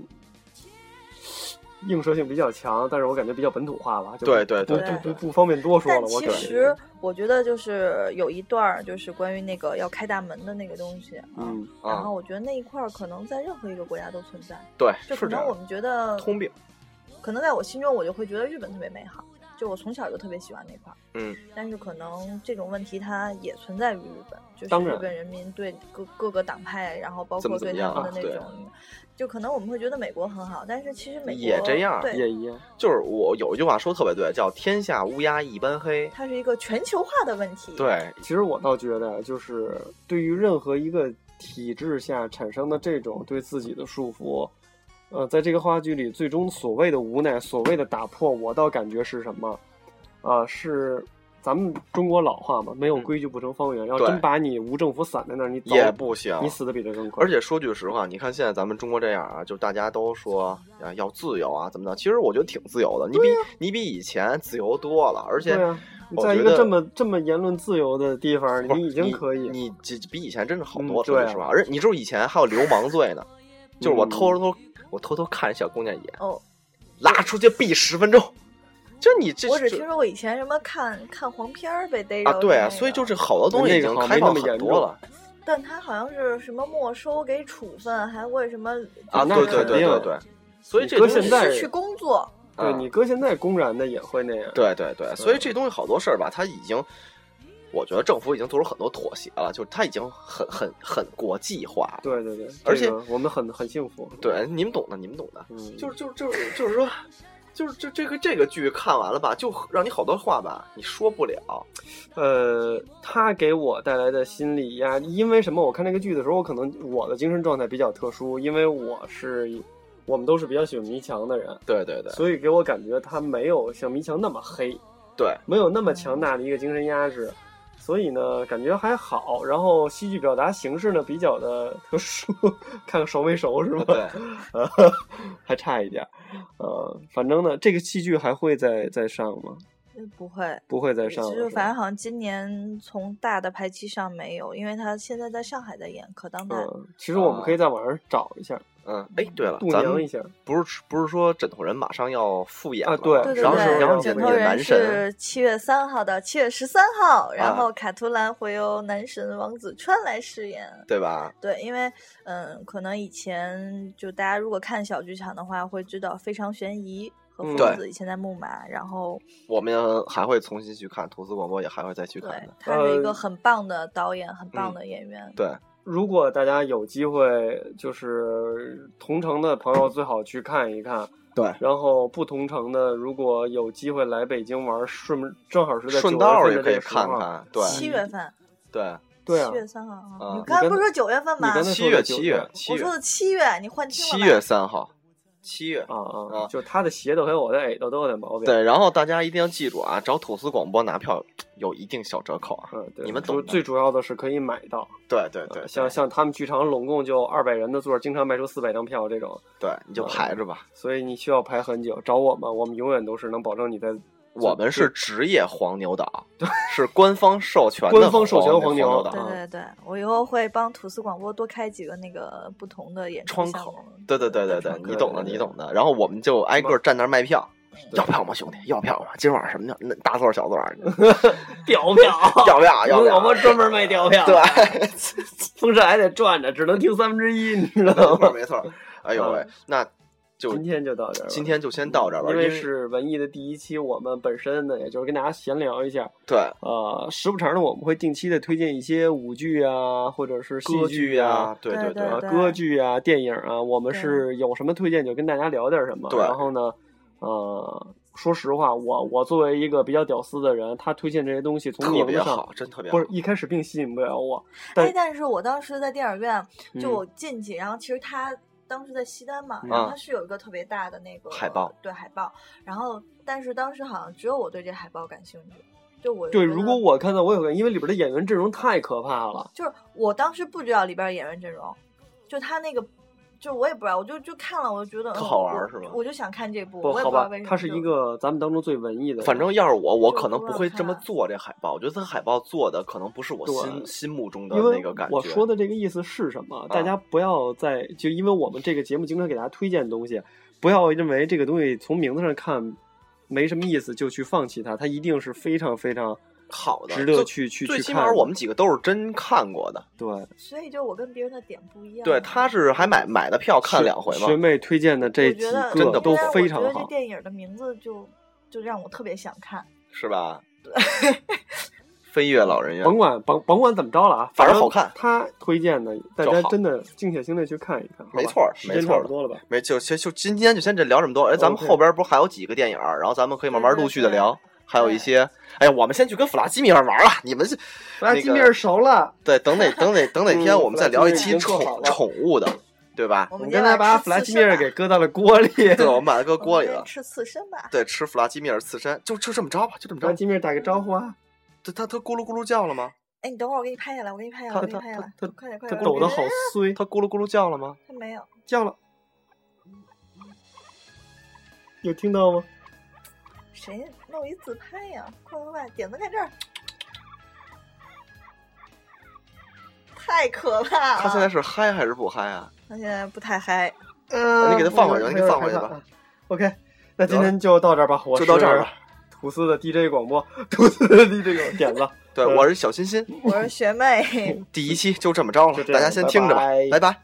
映射性比较强，但是我感觉比较本土化吧。就对对不对不不不方便多说但了。我其实我觉得就是有一段儿就是关于那个要开大门的那个东西，啊嗯，啊然后我觉得那一块儿可能在任何一个国家都存在，对，就是可能我们觉得通病。可能在我心中我就会觉得日本特别美好，就我从小就特别喜欢那块儿。嗯，但是可能这种问题它也存在于日本，就是日本人民对各各个党派，然后包括对他们的那种，就可能我们会觉得美国很好，但是其实美国也这样，也一样。就是我有一句话说得特别对，叫“天下乌鸦一般黑它是一个全球化的问题。”。，对，其实我倒觉得，就是对于任何一个体制下产生的这种对自己的束缚，呃，在这个话剧里，最终所谓的无奈，所谓的打破，我倒感觉是什么？啊、是咱们中国老话嘛，没有嗯规矩不成方圆。要真把你无政府散在那儿，你也不行。你死的比这更快。而且说句实话，你看现在咱们中国这样啊，就大家都说啊要自由啊，怎么的？其实我觉得挺自由的，你比、你比以前自由多了，而且在一个这么这么言论自由的地方，你已经可以。你这比以前真是好多了，嗯对啊说句实话。而且你知道以前还有流氓罪呢，就是我偷偷偷我偷偷看小姑娘一眼，哦，拉出去毙十分钟。就你这这我只听说过以前什么看看黄片儿被逮着啊，对啊，所以就是好多东西已经开放没那么严重很多了但他好像是什么没收给处分，还为什么啊，那对对对对对，所以你这东西搁现在失去工作？对啊你哥现在公然的也会那样。对对对，所以这东西好多事儿吧，他已经，我觉得政府已经做出很多妥协了，就是它已经很很很国际化了。对对对，而且这个我们很很幸福。对，你们懂的，你们懂的，嗯，就是就是就是就是说，就是这这个这个剧看完了吧，就让你好多话吧，你说不了。呃，他给我带来的心理压力，因为什么？我看这个剧的时候，我可能我的精神状态比较特殊，因为我是我们都是比较喜欢迷墙的人，对对对所以给我感觉他没有像迷墙那么黑，对，没有那么强大的一个精神压制。所以呢，感觉还好。然后戏剧表达形式呢比较的特殊，看看熟没熟是吧？对，还差一点儿。呃，反正呢，这个戏剧还会再再上吗？不会。不会再上了。其实是反正好像今年从大的排期上没有，因为他现在在上海在演可当代。嗯，其实我们可以在网上找一下，嗯，哎，对了度，咱们娘一下。不是不是说枕头人马上要复演了啊对对对然后是对，杨戬演枕头人男神，是七月三号到七月十三号，然啊后卡图兰会由男神王子川来饰演。对吧？对，因为嗯，可能以前就大家如果看小剧场的话，会知道《非常悬疑》和嗯疯子以前在木马，然后我们还会重新去看投资广播，也还会再去看的。他是一个呃很棒的导演，很棒嗯的演员。对，如果大家有机会，就是同城的朋友最好去看一看。对然后不同城的，如果有机会来北京玩，顺正好是在顺9道也可以。看看。对七月份，对，对啊七，月三号啊！啊你刚才不是说九月份吗？七月说的七月七月我说的七月，你换听了吧？七月三号，七月。啊啊啊，就他的鞋都和我的耳朵都有点毛病。，对，然后大家一定要记住啊，找吐司广播拿票有一定小折扣啊。嗯，对，你们懂最主要的是可以买到。对对对，呃像像他们剧场拢共就二百人的座，经常卖出四百张票这种，对，你就排着吧。所以你需要排很久。找我们，我们永远都是能保证你在我们是职业黄牛党，是官方授权的官方授权黄黄牛党。啊对对对，我以后会帮吐司广播多开几个那个不同的演出窗口。对对对对对你懂的，你懂的。然后我们就挨个站那儿卖票，要票吗，兄弟？要票吗？今晚上什么叫那大座小座儿？吊票，要票要票我们？专门卖吊票，对，风扇还得转着，只能听三分之一，你知道吗？错没错。哎呦喂嗯，那就今天就到这儿，今天就先到这儿吧，因因为是文艺的第一期，我们本身呢，也就是跟大家闲聊一下。对呃，时不常的我们会定期的推荐一些舞剧啊，或者是戏歌剧剧啊，对对对歌剧啊，电影啊，我们是有什么推荐就跟大家聊点什么。对然后呢，呃，说实话，我我作为一个比较屌丝的人，他推荐这些东西从特名字上，真特别好不是。一开始并吸引不了我，但哎，但是我当时在电影院，就进去，然后其实他当时在西单嘛，嗯然后它是有一个特别大的那个海报，对海报，然后但是当时好像只有我对这海报感兴趣，就我对，如果我看到我有个，因为里边的演员阵容太可怕了。就是我当时不知道里边演员阵容，就他那个。就我也不知道，我就就看了，我就觉得特好玩是吧我就想看这部，不好吧我也不知道为什，么。它是一个咱们当中最文艺的，反正要是我，我可能不会这么做这海报。我觉得它海报做的可能不是我心心目中的那个感觉。我说的这个意思是什么？啊大家不要再就因为我们这个节目经常给大家推荐东西，不要认为这个东西从名字上看没什么意思就去放弃它，它一定是非常非常好的，值得去去最。起码我们几个都是真看过的。对所以就我跟别人的点不一样。对，他是还买买的票看两回嘛。学妹推荐的这几我觉得真的个都非常好觉得这。电影的名字就就让我特别想看。是吧？对飞跃老人院，甭管甭甭管怎么着了啊，反正好看他推荐的，大家真的静下心来去看一看。没错时间没错差不多了吧？没就就就今天就先这聊这么多。哎，咱们后边不是还有几个电影儿，然后咱们可以慢慢陆续的对聊。还有一些，哎呀，我们先去跟弗拉基米尔玩了。你们是弗拉基米尔熟了，对，等哪等哪等哪天嗯我们再聊一期宠宠物的，对吧？我们刚才把弗拉基米尔给搁到了锅里。对，我们把它搁锅里了。吃刺身吧。对，吃弗拉基米尔刺身，就就这么着吧，就这么着弗拉着。基米尔打个招呼啊！它它它咕噜咕噜叫了吗？哎，你等会儿，我给你拍下来，我给你拍下来，他我给你拍下来他他，快点快点！它抖的好碎，它咕噜咕噜叫了吗？他没有，叫了，有听到吗？谁弄一自拍呀？快快快，点子看这儿，太可怕了！它现在是嗨还是不嗨啊？他现在不太嗨。嗯你给他放回去你给它放回去吧。OK，那今天就到这儿吧，我就到这儿吧。吐司的 DJ 广播，吐司的 DJ 点子，对，嗯我是小欣欣，我是学妹。第一期就这么着了，大家先听着吧，拜拜拜拜。